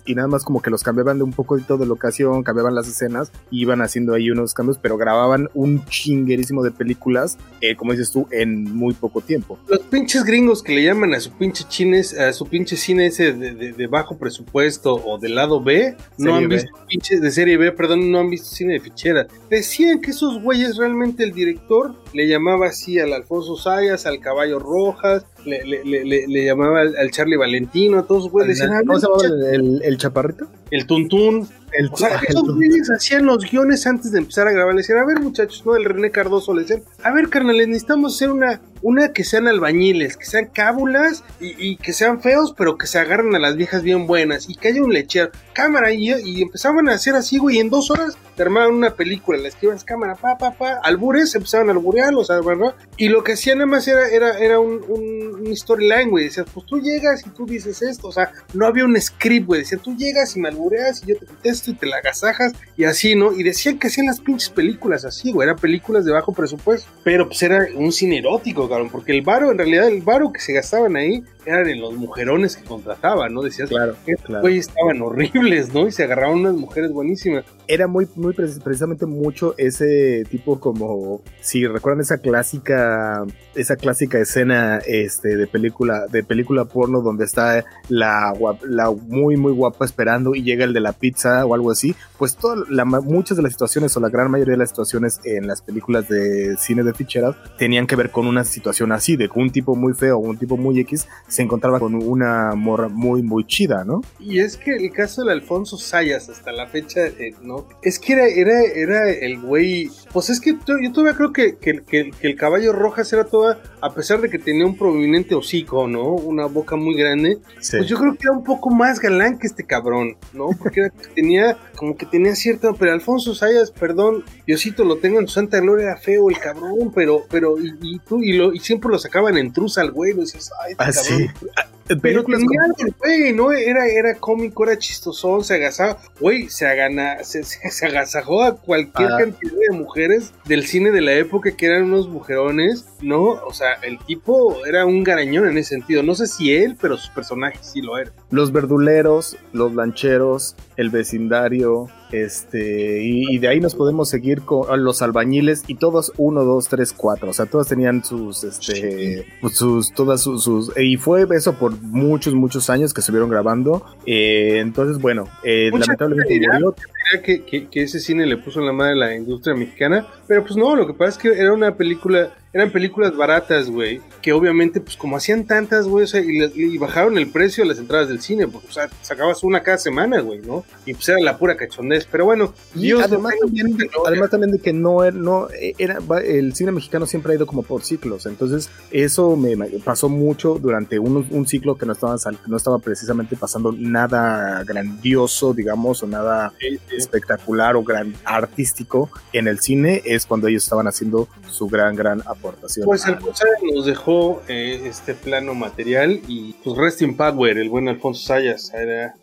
y nada más como que los cambiaban de un poquito de locación, cambiaban las escenas, iban haciendo ahí unos cambios, pero grababan un chinguerísimo de películas, eh, como dices tú, en muy poco tiempo. Los pinches gringos que le llaman a su pinche chines, a su pinche cine ese de, de- de bajo presupuesto o del lado B, no han B. visto pinche de serie B, perdón, no han visto cine de fichera. Decían que esos güeyes realmente el director le llamaba así al Alfonso Sayas, al Caballo Rojas, le, le- le- le- le llamaba al, al Charlie Valentino, a todos güeyes decían, "Ah, ¿Cómo se llamaba el- el chaparrito? el Tuntún. El, O sea, esos güeyes hacían los guiones antes de empezar a grabar. Le decían, a ver, muchachos, no, el René Cardoso le decían, a ver, carnales, necesitamos hacer una, una que sean albañiles, que sean cábulas y, y que sean feos, pero que se agarren a las viejas bien buenas y que haya un lechero. Cámara, y, y empezaban a hacer así, güey, y en dos horas te armaban una película, les escribas cámara, pa, pa, pa, albures, empezaban a alburearlos, ¿verdad? Y lo que hacían nada más era, era, era un, un, un storyline, güey. Decías, pues tú llegas y tú dices esto, o sea, no había un script, güey. Decían, tú llegas y me albureas y yo te contesto y te la agasajas y así, ¿no? Y decían que hacían las pinches películas así, güey. Eran películas de bajo presupuesto. Pero pues era un cine erótico, cabrón. Porque el varo, en realidad, el varo que se gastaban ahí eran en los mujerones que contrataban, ¿no? Decías, Claro, claro. estaban horribles, ¿no? Y se agarraban unas mujeres buenísimas. era muy, muy precis- precisamente mucho ese tipo como, si recuerdan esa clásica, esa clásica escena este, de película, de película porno donde está la, la muy, muy guapa esperando y llega el de la pizza o algo así, pues toda la, muchas de las situaciones o la gran mayoría de las situaciones en las películas de cine de ficheras tenían que ver con una situación así, de un tipo muy feo o un tipo muy X se encontraba con una morra muy, muy chida, ¿no? Y es que el caso del Alfonso Sayas hasta la fecha, eh, ¿no? Es que era, era, era el güey. Pues es que yo todavía creo que, que, que- que el caballo rojas era toda, a pesar de que tenía un prominente hocico, ¿no? Una boca muy grande. Sí. Pues yo creo que era un poco más galán que este cabrón, ¿no? Porque era que tenía, como que tenía cierta. Pero Alfonso Sayas, perdón, Diosito lo tengo en su santa gloria, era feo el cabrón, pero, pero, y, y tú, y, lo, y siempre lo sacaban en truza al güey, lo dices, ay, este Ah, cabrón. sí. Pero Películas como- güey, ¿no? Era, era cómico, era chistosón, se agasaba. Güey, se, agana, se, se, <laughs> se agasajó a cualquier Ah. cantidad de mujeres del cine de la época que eran unos mujerones, ¿no? O sea, el tipo era un garañón en ese sentido. No sé si él, pero sus personajes sí lo eran. los verduleros, los lancheros, el vecindario, este, y, y de ahí nos podemos seguir con los albañiles y todos uno, dos, tres, cuatro, o sea, todos tenían sus, este, pues, sus, todas sus, sus- y fue eso por muchos, muchos años que se vieron grabando, eh, entonces, bueno, eh, lamentablemente murió, que, que, que ese cine le puso en la madre a la industria mexicana, pero pues no, lo que pasa es que era una película, eran películas baratas, güey, que obviamente, pues como hacían tantas, güey, o sea, y, y bajaron el precio de las entradas del cine, porque, o sea, sacabas una cada semana, güey, ¿no? Y pues era la pura cachondez, pero bueno, Y Dios además también, además también de que no, era- no era, va- el cine mexicano siempre ha ido como por ciclos, entonces eso me pasó mucho durante un, un ciclo que no estaba, no estaba precisamente pasando nada grandioso, digamos, o nada Sí, sí. Espectacular o gran artístico en el cine, es cuando ellos estaban haciendo su gran, gran aportación. Pues Alfonso nos dejó eh, este plano material y pues rest in power, el buen Alfonso Sayas.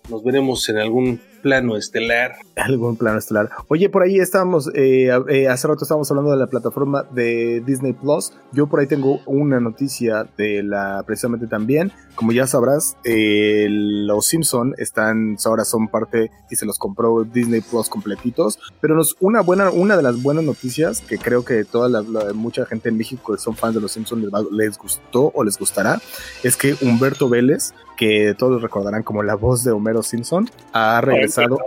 Nos veremos en algún plano estelar. algún plano estelar. Oye, por ahí estábamos, eh, eh, hace rato estábamos hablando de la plataforma de Disney Plus. Yo por ahí tengo una noticia de la, precisamente también. Como ya sabrás, eh, los Simpson están, ahora son parte y se los compró Disney Plus completitos. Pero nos, una buena, una de las buenas noticias que creo que toda la, la- mucha gente en México que son fans de los Simpsons les, gustó o les gustará, es que Humberto Vélez, que todos recordarán como la voz de Homero Simpson, ha regresado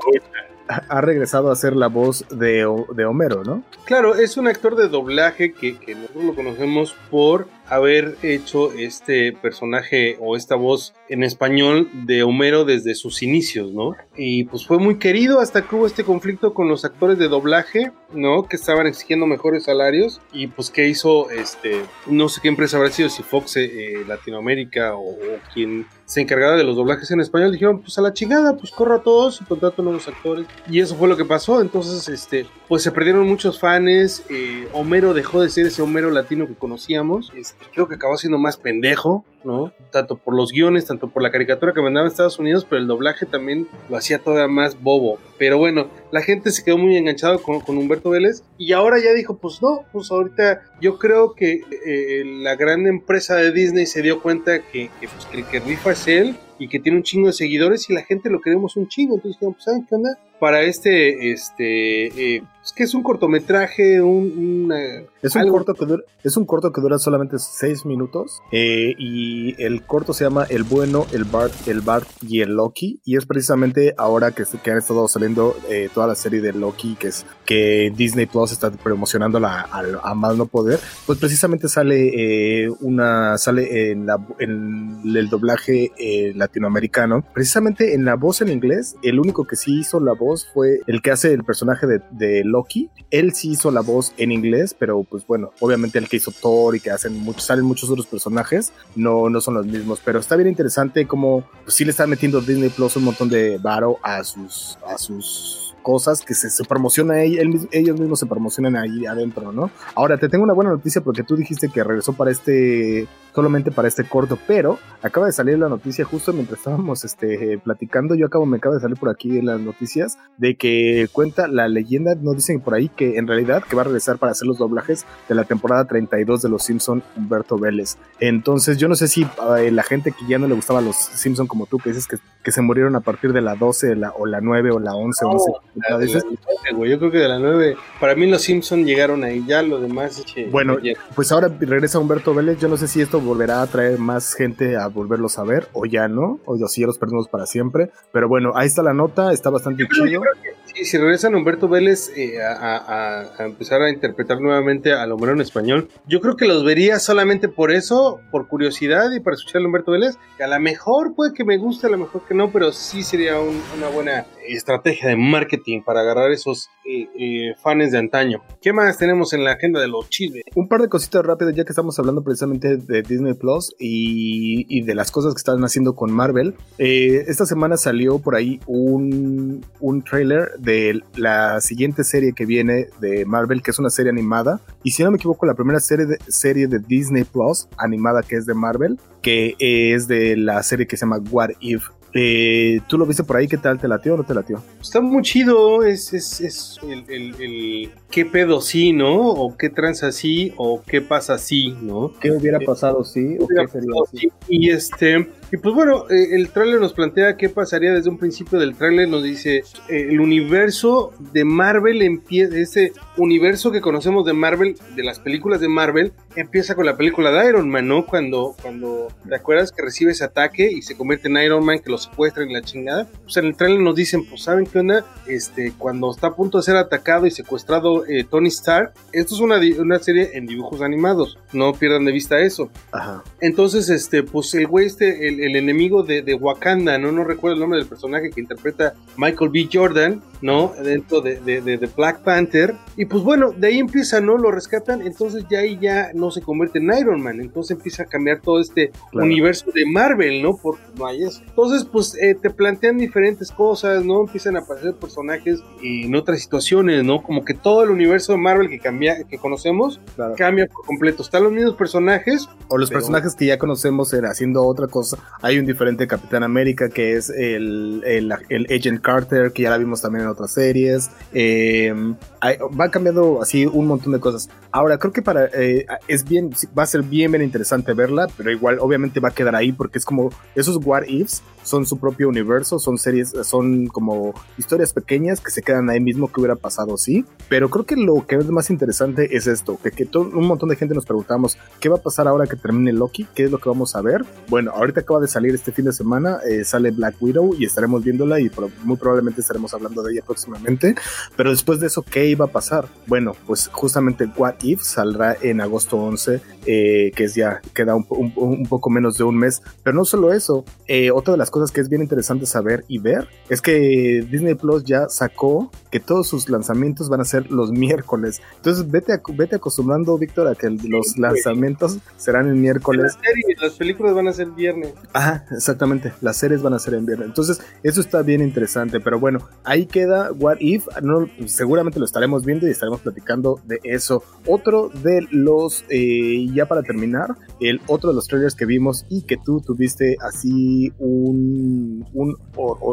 ha regresado a ser la voz de, de Homero, ¿no? Claro, es un actor de doblaje que, que nosotros lo conocemos por haber hecho este personaje o esta voz en español de Homero desde sus inicios, ¿no? Y pues fue muy querido hasta que hubo este conflicto con los actores de doblaje, ¿no? Que estaban exigiendo mejores salarios y pues que hizo, este, no sé qué empresa habrá sido, si Fox eh, Latinoamérica o, o, quien se encargaba de los doblajes en español, dijeron, pues a la chingada, pues corra a todos y contrato nuevos actores. Y eso fue lo que pasó, entonces, este, pues se perdieron muchos fans, eh, Homero dejó de ser ese Homero latino que conocíamos, este, creo que acabó siendo más pendejo, ¿no? Tanto por los guiones, tanto por la caricatura que mandaba a Estados Unidos, pero el doblaje también lo hacía todavía más bobo. Pero bueno, la gente se quedó muy enganchado con, con Humberto Vélez y ahora ya dijo, pues no, pues ahorita yo creo que eh, la gran empresa de Disney se dio cuenta que, pues, que el que rifa es él y que tiene un chingo de seguidores y la gente lo queremos un chingo. Entonces dijeron, pues ¿saben qué onda? Para este, este, eh, es que es un cortometraje, un, una, es un algo... corto que dura, es un corto que dura solamente seis minutos eh, y el corto se llama El bueno, el Bart, el Bart y el Loki y es precisamente ahora que, que han estado saliendo eh, toda la serie de Loki que es que Disney Plus está promocionando la, a, a más no poder, pues precisamente sale una sale en, la, en el doblaje latinoamericano, precisamente en la voz en inglés, el único que sí hizo la voz fue el que hace el personaje de, Loki, él sí hizo la voz en inglés, pero pues bueno, obviamente el que hizo Thor y que hacen salen muchos otros personajes, no, no son los mismos, pero está bien interesante como pues, sí le están metiendo Disney Plus un montón de varo a sus, a sus cosas que se, se promociona ellos mismos se promocionan ahí adentro, ¿no? Ahora, te tengo una buena noticia porque tú dijiste que regresó para este, solamente para este corto, pero acaba de salir la noticia justo mientras estábamos este, platicando, yo acabo, me acaba de salir por aquí en las noticias, de que cuenta la leyenda, nos dicen por ahí que en realidad que va a regresar para hacer los doblajes de la temporada 32 de Los Simpson Humberto Vélez. Entonces, yo no sé si eh, la gente que ya no le gustaba los Simpson como tú, que dices que, que se murieron a partir de la 12 la, o la 9 o la 11, no. 11 la, de la 9, yo creo que de la 9. Para mí los Simpsons llegaron ahí, ya lo demás. Che, bueno, pues ahora regresa Humberto Vélez. Yo no sé si esto volverá a traer más gente a volverlos a ver o ya no, o si ya los perdemos para siempre. Pero bueno, ahí está la nota, está bastante yo chido. Creo que, sí, si regresan Humberto Vélez eh, a, a, a, empezar a interpretar nuevamente a Homero en español, yo creo que los vería solamente por eso, por curiosidad y para escuchar a Humberto Vélez. Que a lo mejor puede que me guste, a lo mejor que no, pero sí sería un, una buena estrategia de marketing para agarrar esos eh, eh, fans de antaño. ¿Qué más tenemos en la agenda de los chiles? Un par de cositas rápidas, ya que estamos hablando precisamente de Disney Plus y, de las cosas que están haciendo con Marvel. Eh, esta semana salió por ahí un, un trailer de la siguiente serie que viene de Marvel, que es una serie animada. Y si no me equivoco, la primera serie de Disney Plus animada que es de Marvel, que es de la serie que se llama What If. Eh, ¿Tú lo viste por ahí? ¿Qué tal? ¿Te latió o no te latió? Está muy chido. Es, es, es el, el, el, qué pedo sí, ¿no? O qué tranza sí, o qué pasa sí, ¿no? ¿Qué hubiera pasado sí? ¿O qué sería sí? Y este. Y pues bueno, eh, el tráiler nos plantea qué pasaría desde un principio del tráiler. Nos dice eh, el universo de Marvel empieza, ese universo que conocemos de Marvel, de las películas de Marvel, empieza con la película de Iron Man, ¿no? Cuando, cuando te acuerdas que recibe ese ataque y se convierte en Iron Man, que lo secuestran en la chingada. Pues en el tráiler nos dicen, pues ¿saben qué onda? Este, cuando está a punto de ser atacado y secuestrado eh, Tony Stark, esto es una, una serie en dibujos animados, no pierdan de vista eso. Ajá. Entonces, este, pues el güey este, el, el enemigo de, de, Wakanda, ¿no? No recuerdo el nombre del personaje que interpreta Michael B. Jordan, ¿no? Dentro de, de, de, Black Panther. Y pues bueno, de ahí empieza, ¿no? Lo rescatan, entonces ya ahí ya no se convierte en Iron Man, entonces empieza a cambiar todo este claro. universo de Marvel, ¿no? Porque no hay eso. Entonces, pues eh, te plantean diferentes cosas, ¿no? Empiezan a aparecer personajes en otras situaciones, ¿no? Como que todo el universo de Marvel que cambia, que conocemos, claro. cambia por completo. Están los mismos personajes. O los pero... personajes que ya conocemos en, haciendo otra cosa. Hay un diferente Capitán América que es el, el, el, Agent Carter, que ya la vimos también en otras series. Eh, va cambiando así un montón de cosas. Ahora, creo que para eh, es bien, va a ser bien, bien interesante verla, pero igual obviamente va a quedar ahí porque es como esos what ifs son su propio universo, son series, son como historias pequeñas que se quedan ahí mismo que hubiera pasado, sí. Pero creo que lo que es más interesante es esto, que, que todo, un montón de gente nos preguntamos, ¿qué va a pasar ahora que termine Loki? ¿Qué es lo que vamos a ver? Bueno, ahorita acaba de salir este fin de semana, eh, sale Black Widow y estaremos viéndola y pro muy probablemente estaremos hablando de ella próximamente. Pero después de eso, ¿qué iba a pasar? Bueno, pues justamente What If saldrá en agosto 11, eh, que es ya, queda un, un- un poco menos de un mes. Pero no solo eso, eh, otra de las cosas que es bien interesante saber y ver es que Disney Plus ya sacó que todos sus lanzamientos van a ser los miércoles. Entonces vete, ac- vete acostumbrando, Víctor, a que el- los lanzamientos serán el miércoles. Las series, las películas van a ser viernes. Ajá, exactamente. Las series van a ser en viernes. Entonces, eso está bien interesante. Pero bueno, ahí queda What If. No, seguramente lo estaremos viendo y estaremos platicando de eso. Otro de los, eh, ya para terminar, el otro de los trailers que vimos y que tú tuviste así un, un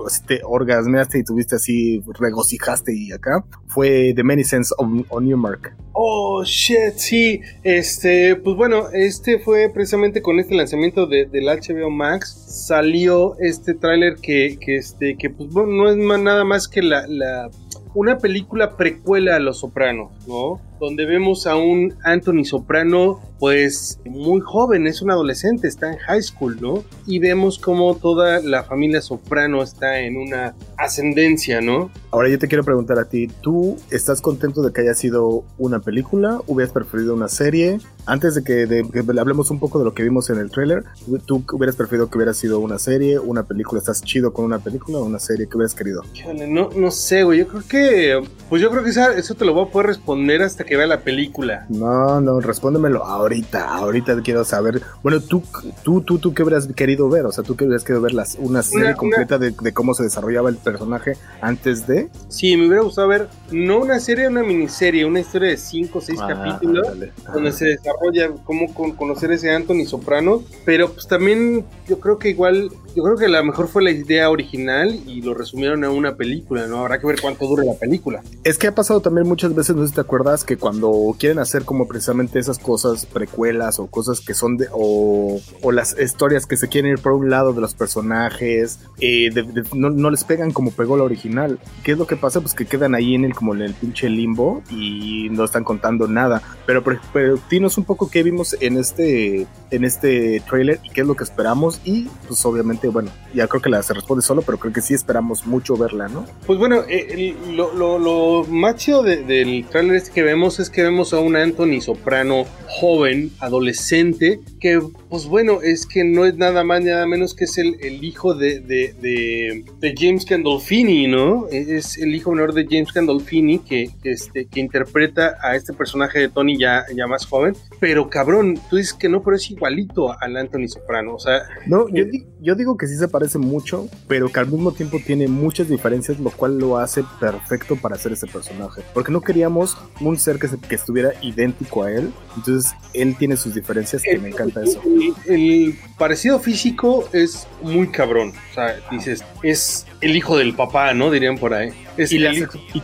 este, orgasmeaste y tuviste así, regocijaste y acá, fue The Many Sense on Newmark. Oh, shit, sí. Este, pues bueno, este fue precisamente con este lanzamiento de, del HBO Max. Salió este tráiler que, que, este, que pues no es más- nada más que la, la- una película precuela a Los Sopranos, ¿no? Donde vemos a un Anthony Soprano, pues muy joven, es un adolescente, está en high school, ¿no? Y vemos como toda la familia Soprano está en una ascendencia, ¿no? Ahora yo te quiero preguntar a ti, ¿tú estás contento de que haya sido una película? ¿Hubieras preferido una serie? Antes de que, de que hablemos un poco de lo que vimos en el tráiler, ¿tú hubieras preferido que hubiera sido una serie, una película? ¿Estás chido con una película o una serie que hubieras querido? No, no sé, güey. Yo creo que. Pues yo creo que eso te lo voy a poder responder hasta que vea la película. No, no, respóndemelo ahorita, ahorita quiero saber. Bueno, tú, tú, tú, tú, ¿qué hubieras querido ver? O sea, ¿tú qué hubieras querido ver las, una serie una- completa de, de cómo se desarrollaba el personaje antes de? Sí, me hubiera gustado ver, no una serie, una miniserie, una historia de 5 o 6 Ah, capítulos. Donde se desarrolla cómo con- conocer ese Anthony Soprano. Pero pues también yo creo que igual. Yo creo que a lo mejor fue la idea original y lo resumieron a una película, ¿no? Habrá que ver cuánto dure la película. Es que ha pasado también muchas veces, no sé si te acuerdas, que cuando quieren hacer como precisamente esas cosas precuelas o cosas que son de, o, o las historias que se quieren ir por un lado de los personajes, eh, de- de- no, no les pegan como pegó la original. ¿Qué es lo que pasa? Pues que quedan ahí en el como en el pinche limbo y no están contando nada. Pero, pero, pero dinos un poco qué vimos en este, en este trailer y qué es lo que esperamos y pues obviamente, bueno, ya creo que la se responde solo, pero creo que sí esperamos mucho verla, ¿no? Pues bueno, eh, el- lo, lo, lo más chido de- del tráiler este que vemos es que vemos a un Anthony Soprano joven, adolescente, que pues bueno, es que no es nada más ni nada menos que es el, el hijo de, de, de- de James Gandolfini, ¿no? Es el hijo menor de James Gandolfini que, que, este, que interpreta a este personaje de Tony ya, ya más joven. Pero cabrón, tú dices que no, pero es igualito al Anthony Soprano, o sea... No, yo, di- yo digo que sí se parece mucho, pero que al mismo tiempo tiene muchas diferencias, lo cual lo hace perfecto para hacer ese personaje. Porque no queríamos un ser que, se- que estuviera idéntico a él, entonces él tiene sus diferencias que me encanta eso. El, el parecido físico es muy cabrón. O sea, dices, es el hijo del papá, ¿no? Dirían por ahí. Es Y, las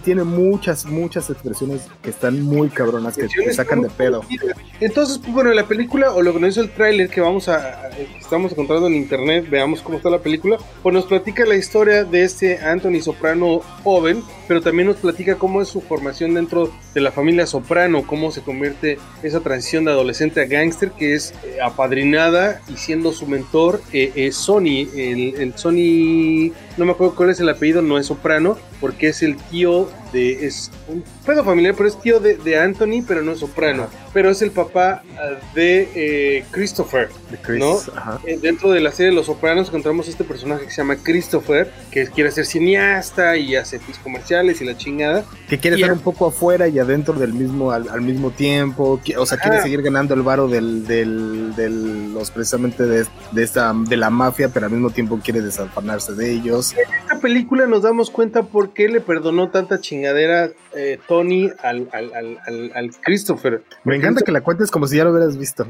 tiene muchas, muchas expresiones que están muy cabronas, que te sacan de pedo. Entonces, pues bueno, la película, o lo que nos hizo el tráiler que vamos a, a- que estamos encontrando en internet, veamos cómo está la película, pues nos platica la historia de este Anthony Soprano joven, pero también nos platica cómo es su formación dentro de la familia Soprano, cómo se convierte esa transición de adolescente a gángster, que es eh, apadrinada y siendo su mentor eh, eh, Sony, el, el Sony, no me acuerdo cuál es el apellido, no es Soprano, porque es el tío de, es pedo familiar, pero es tío de, de Anthony, pero no es Soprano, pero es el papá ah, de eh, Christopher. De Chris, ¿no? ajá. Eh, Dentro de la serie Los Sopranos encontramos este personaje que se llama Christopher, que quiere ser cineasta y hace pues, comerciales y la chingada. Que quiere Y estar a- un poco afuera y adentro del mismo al, al mismo tiempo, o sea, quiere Ajá. seguir ganando el varo del, del, del- los precisamente de, de esta de la mafia, pero al mismo tiempo quiere desafanarse de ellos. En esta película nos damos cuenta por qué le perdonó tanta chingadera eh, Tony al, al, al, al- al Christopher. Me encanta que la cuentes como si ya lo hubieras visto.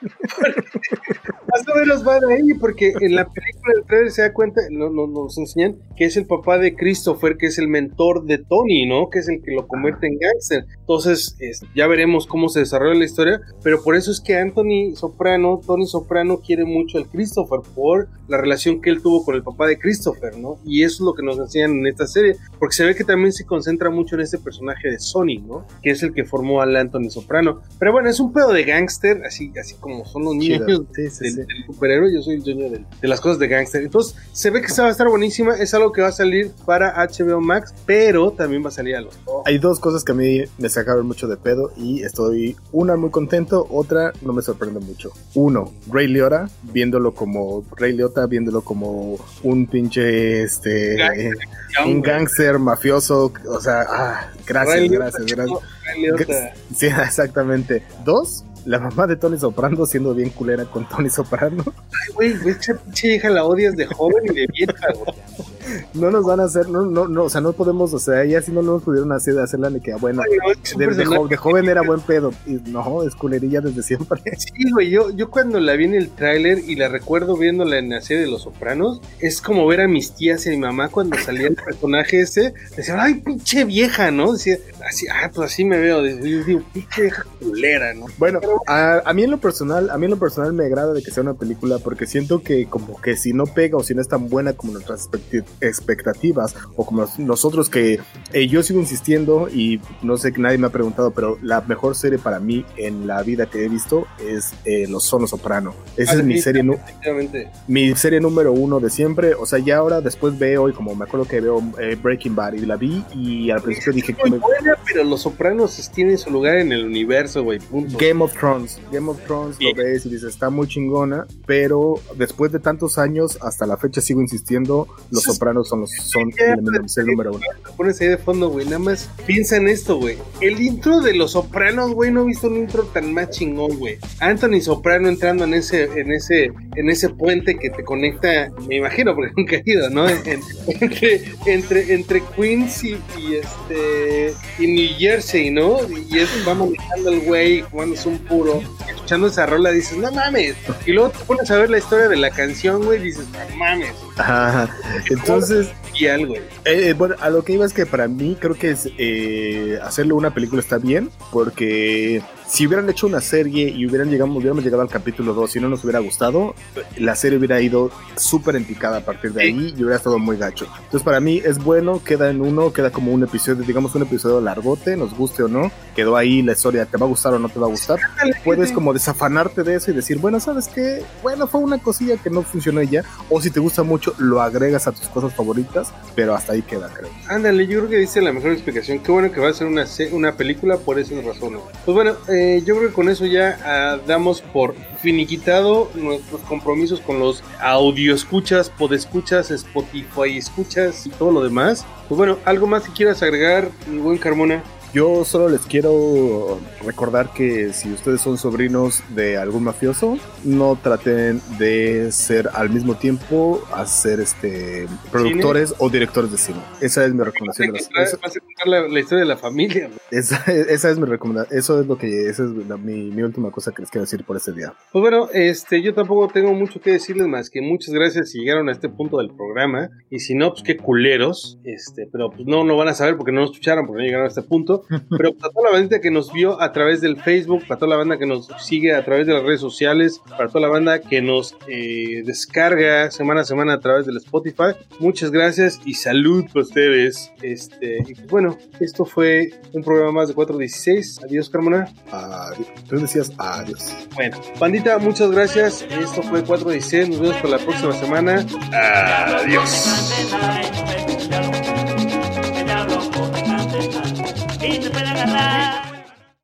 Más o menos va de ahí, porque en la película del trailer se da cuenta, no, no- nos enseñan que es el papá de Christopher, que es el mentor de Tony, ¿no? Que es el que lo convierte en gángster. Entonces, es- ya veremos cómo se desarrolla la historia, pero por eso es que Anthony Soprano, Tony Soprano quiere mucho al Christopher por la relación que él tuvo con el papá de Christopher, ¿no? Y eso es lo que nos enseñan en esta serie, porque se ve que también se concentra mucho en este personaje de Sony, ¿no? Que es el que formó al Anthony Soprano. Pero bueno, es un pedo de gángster, así, así como son los niños Sí, sí, del, sí. del superhéroe, yo soy el dueño del- de las cosas de gangster. Entonces, se ve que esta va a estar buenísima, es algo que va a salir para HBO Max, pero también va a salir a los Hay dos cosas que a mí me sacaron mucho de pedo y estoy, una muy contento, otra no me sorprende mucho. Uno, Ray Liotta, viéndolo como, Ray Liotta viéndolo como un pinche, este, Gangster, un gángster mafioso, o sea, ah, gracias, Ray gracias, gracias. Liotta. Sí, <laughs> exactamente. Dos, la mamá de Tony Soprano siendo bien culera con Tony Soprano. Ay, güey, esa pinche vieja la odias de joven y de vieja, güey. No nos van a hacer, no, no, no, o sea, no podemos, o sea, ella sí no nos pudieron hacer hacerla ni que, bueno, Ay, no, de, de jo- de joven era buen pedo. Y no, es culerilla desde siempre. <laughs> Sí, güey, yo, yo cuando la vi en el tráiler y la recuerdo viéndola en la serie de Los Sopranos, es como ver a mis tías y a mi mamá cuando salía el personaje ese, decían, ay, pinche vieja, ¿no? Decía, así, ah, pues así me veo, digo, pinche vieja culera, ¿no? Bueno, a, a mí en lo personal, a mí en lo personal me agrada de que sea una película porque siento que como que si no pega o si no es tan buena como nuestras expectativas o como nos- nosotros que eh, yo sigo insistiendo y no sé que nadie me ha preguntado, pero la mejor serie para mí en la vida que he visto es eh, Los Sonos Soprano. Esa es mi serie, mi serie número uno de siempre. O sea, ya ahora después veo y como me acuerdo que veo eh, Breaking Bad y la vi y al principio dije que Muy me- buena, pero Los Sopranos tienen su lugar en el universo, güey. Game of Thrones. Game of Thrones lo ves y dices, está muy chingona, pero después de tantos años, hasta la fecha sigo insistiendo, Los Sopranos son, los, son el, número uno. Lo pones ahí de fondo, güey. Nada más piensa en esto, güey. El intro de Los Sopranos, güey, no he visto un intro tan más chingón, güey. Anthony Soprano entrando en ese, en ese, en ese puente que te conecta, me imagino, porque nunca he ido, ¿no? En- en- entre, entre, entre Queens y, y este y New Jersey, ¿no? Y es, va manejando el güey, jugándose un puro, escuchando esa rola, dices, no mames. Y luego te pones a ver la historia de la canción, güey, y dices, no mames. Ajá. Entonces, güey. Eh, eh, bueno, a lo que iba es que para mí creo que es, eh, hacerle una película está bien, porque si hubieran hecho una serie y hubieran llegado, hubiéramos llegado al capítulo 2 y no nos hubiera gustado, la serie hubiera ido súper en picada a partir de ahí y hubiera estado muy gacho. Entonces para mí es bueno, queda en uno, queda como un episodio, digamos un episodio largote, nos guste o no, quedó ahí la historia, te va a gustar o no te va a gustar. Puedes como desafanarte de eso y decir, bueno, ¿sabes qué? Bueno, fue una cosilla que no funcionó ya, o si te gusta mucho, lo agregas a tus cosas favoritas, pero hasta ahí queda, creo. Ándale, yo creo que dice la mejor explicación. Qué bueno que va a ser una, una película por esas razones. Pues bueno, eh, yo creo que con eso ya ah, damos por finiquitado nuestros compromisos con los audio escuchas, podescuchas, Spotify escuchas y todo lo demás. Pues bueno, ¿algo más que quieras agregar, buen Carmona? Yo solo les quiero recordar que si ustedes son sobrinos de algún mafioso, no traten de ser al mismo tiempo a ser este productores o directores de cine. Esa es mi recomendación. Vas a contar la, la historia de la familia. esa- esa es mi recomendación. Eso es lo que esa es la- mi, mi última cosa que les quiero decir por ese día. Pues bueno, este, yo tampoco tengo mucho que decirles más que muchas gracias si llegaron a este punto del programa. Y si no, pues qué culeros. Este, pero pues no lo van a saber porque no nos escucharon, porque no llegaron a este punto. Pero para toda la banda que nos vio a través del Facebook, para toda la banda que nos sigue a través de las redes sociales, para toda la banda que nos eh, descarga semana a semana a través del Spotify, muchas gracias y salud para ustedes. Este, y pues bueno, esto fue un programa más de 416. Adiós, Carmona. Adiós. Tú decías adiós. Bueno, bandita, muchas gracias. Esto fue 416. Nos vemos para la próxima semana. Adiós. llorar.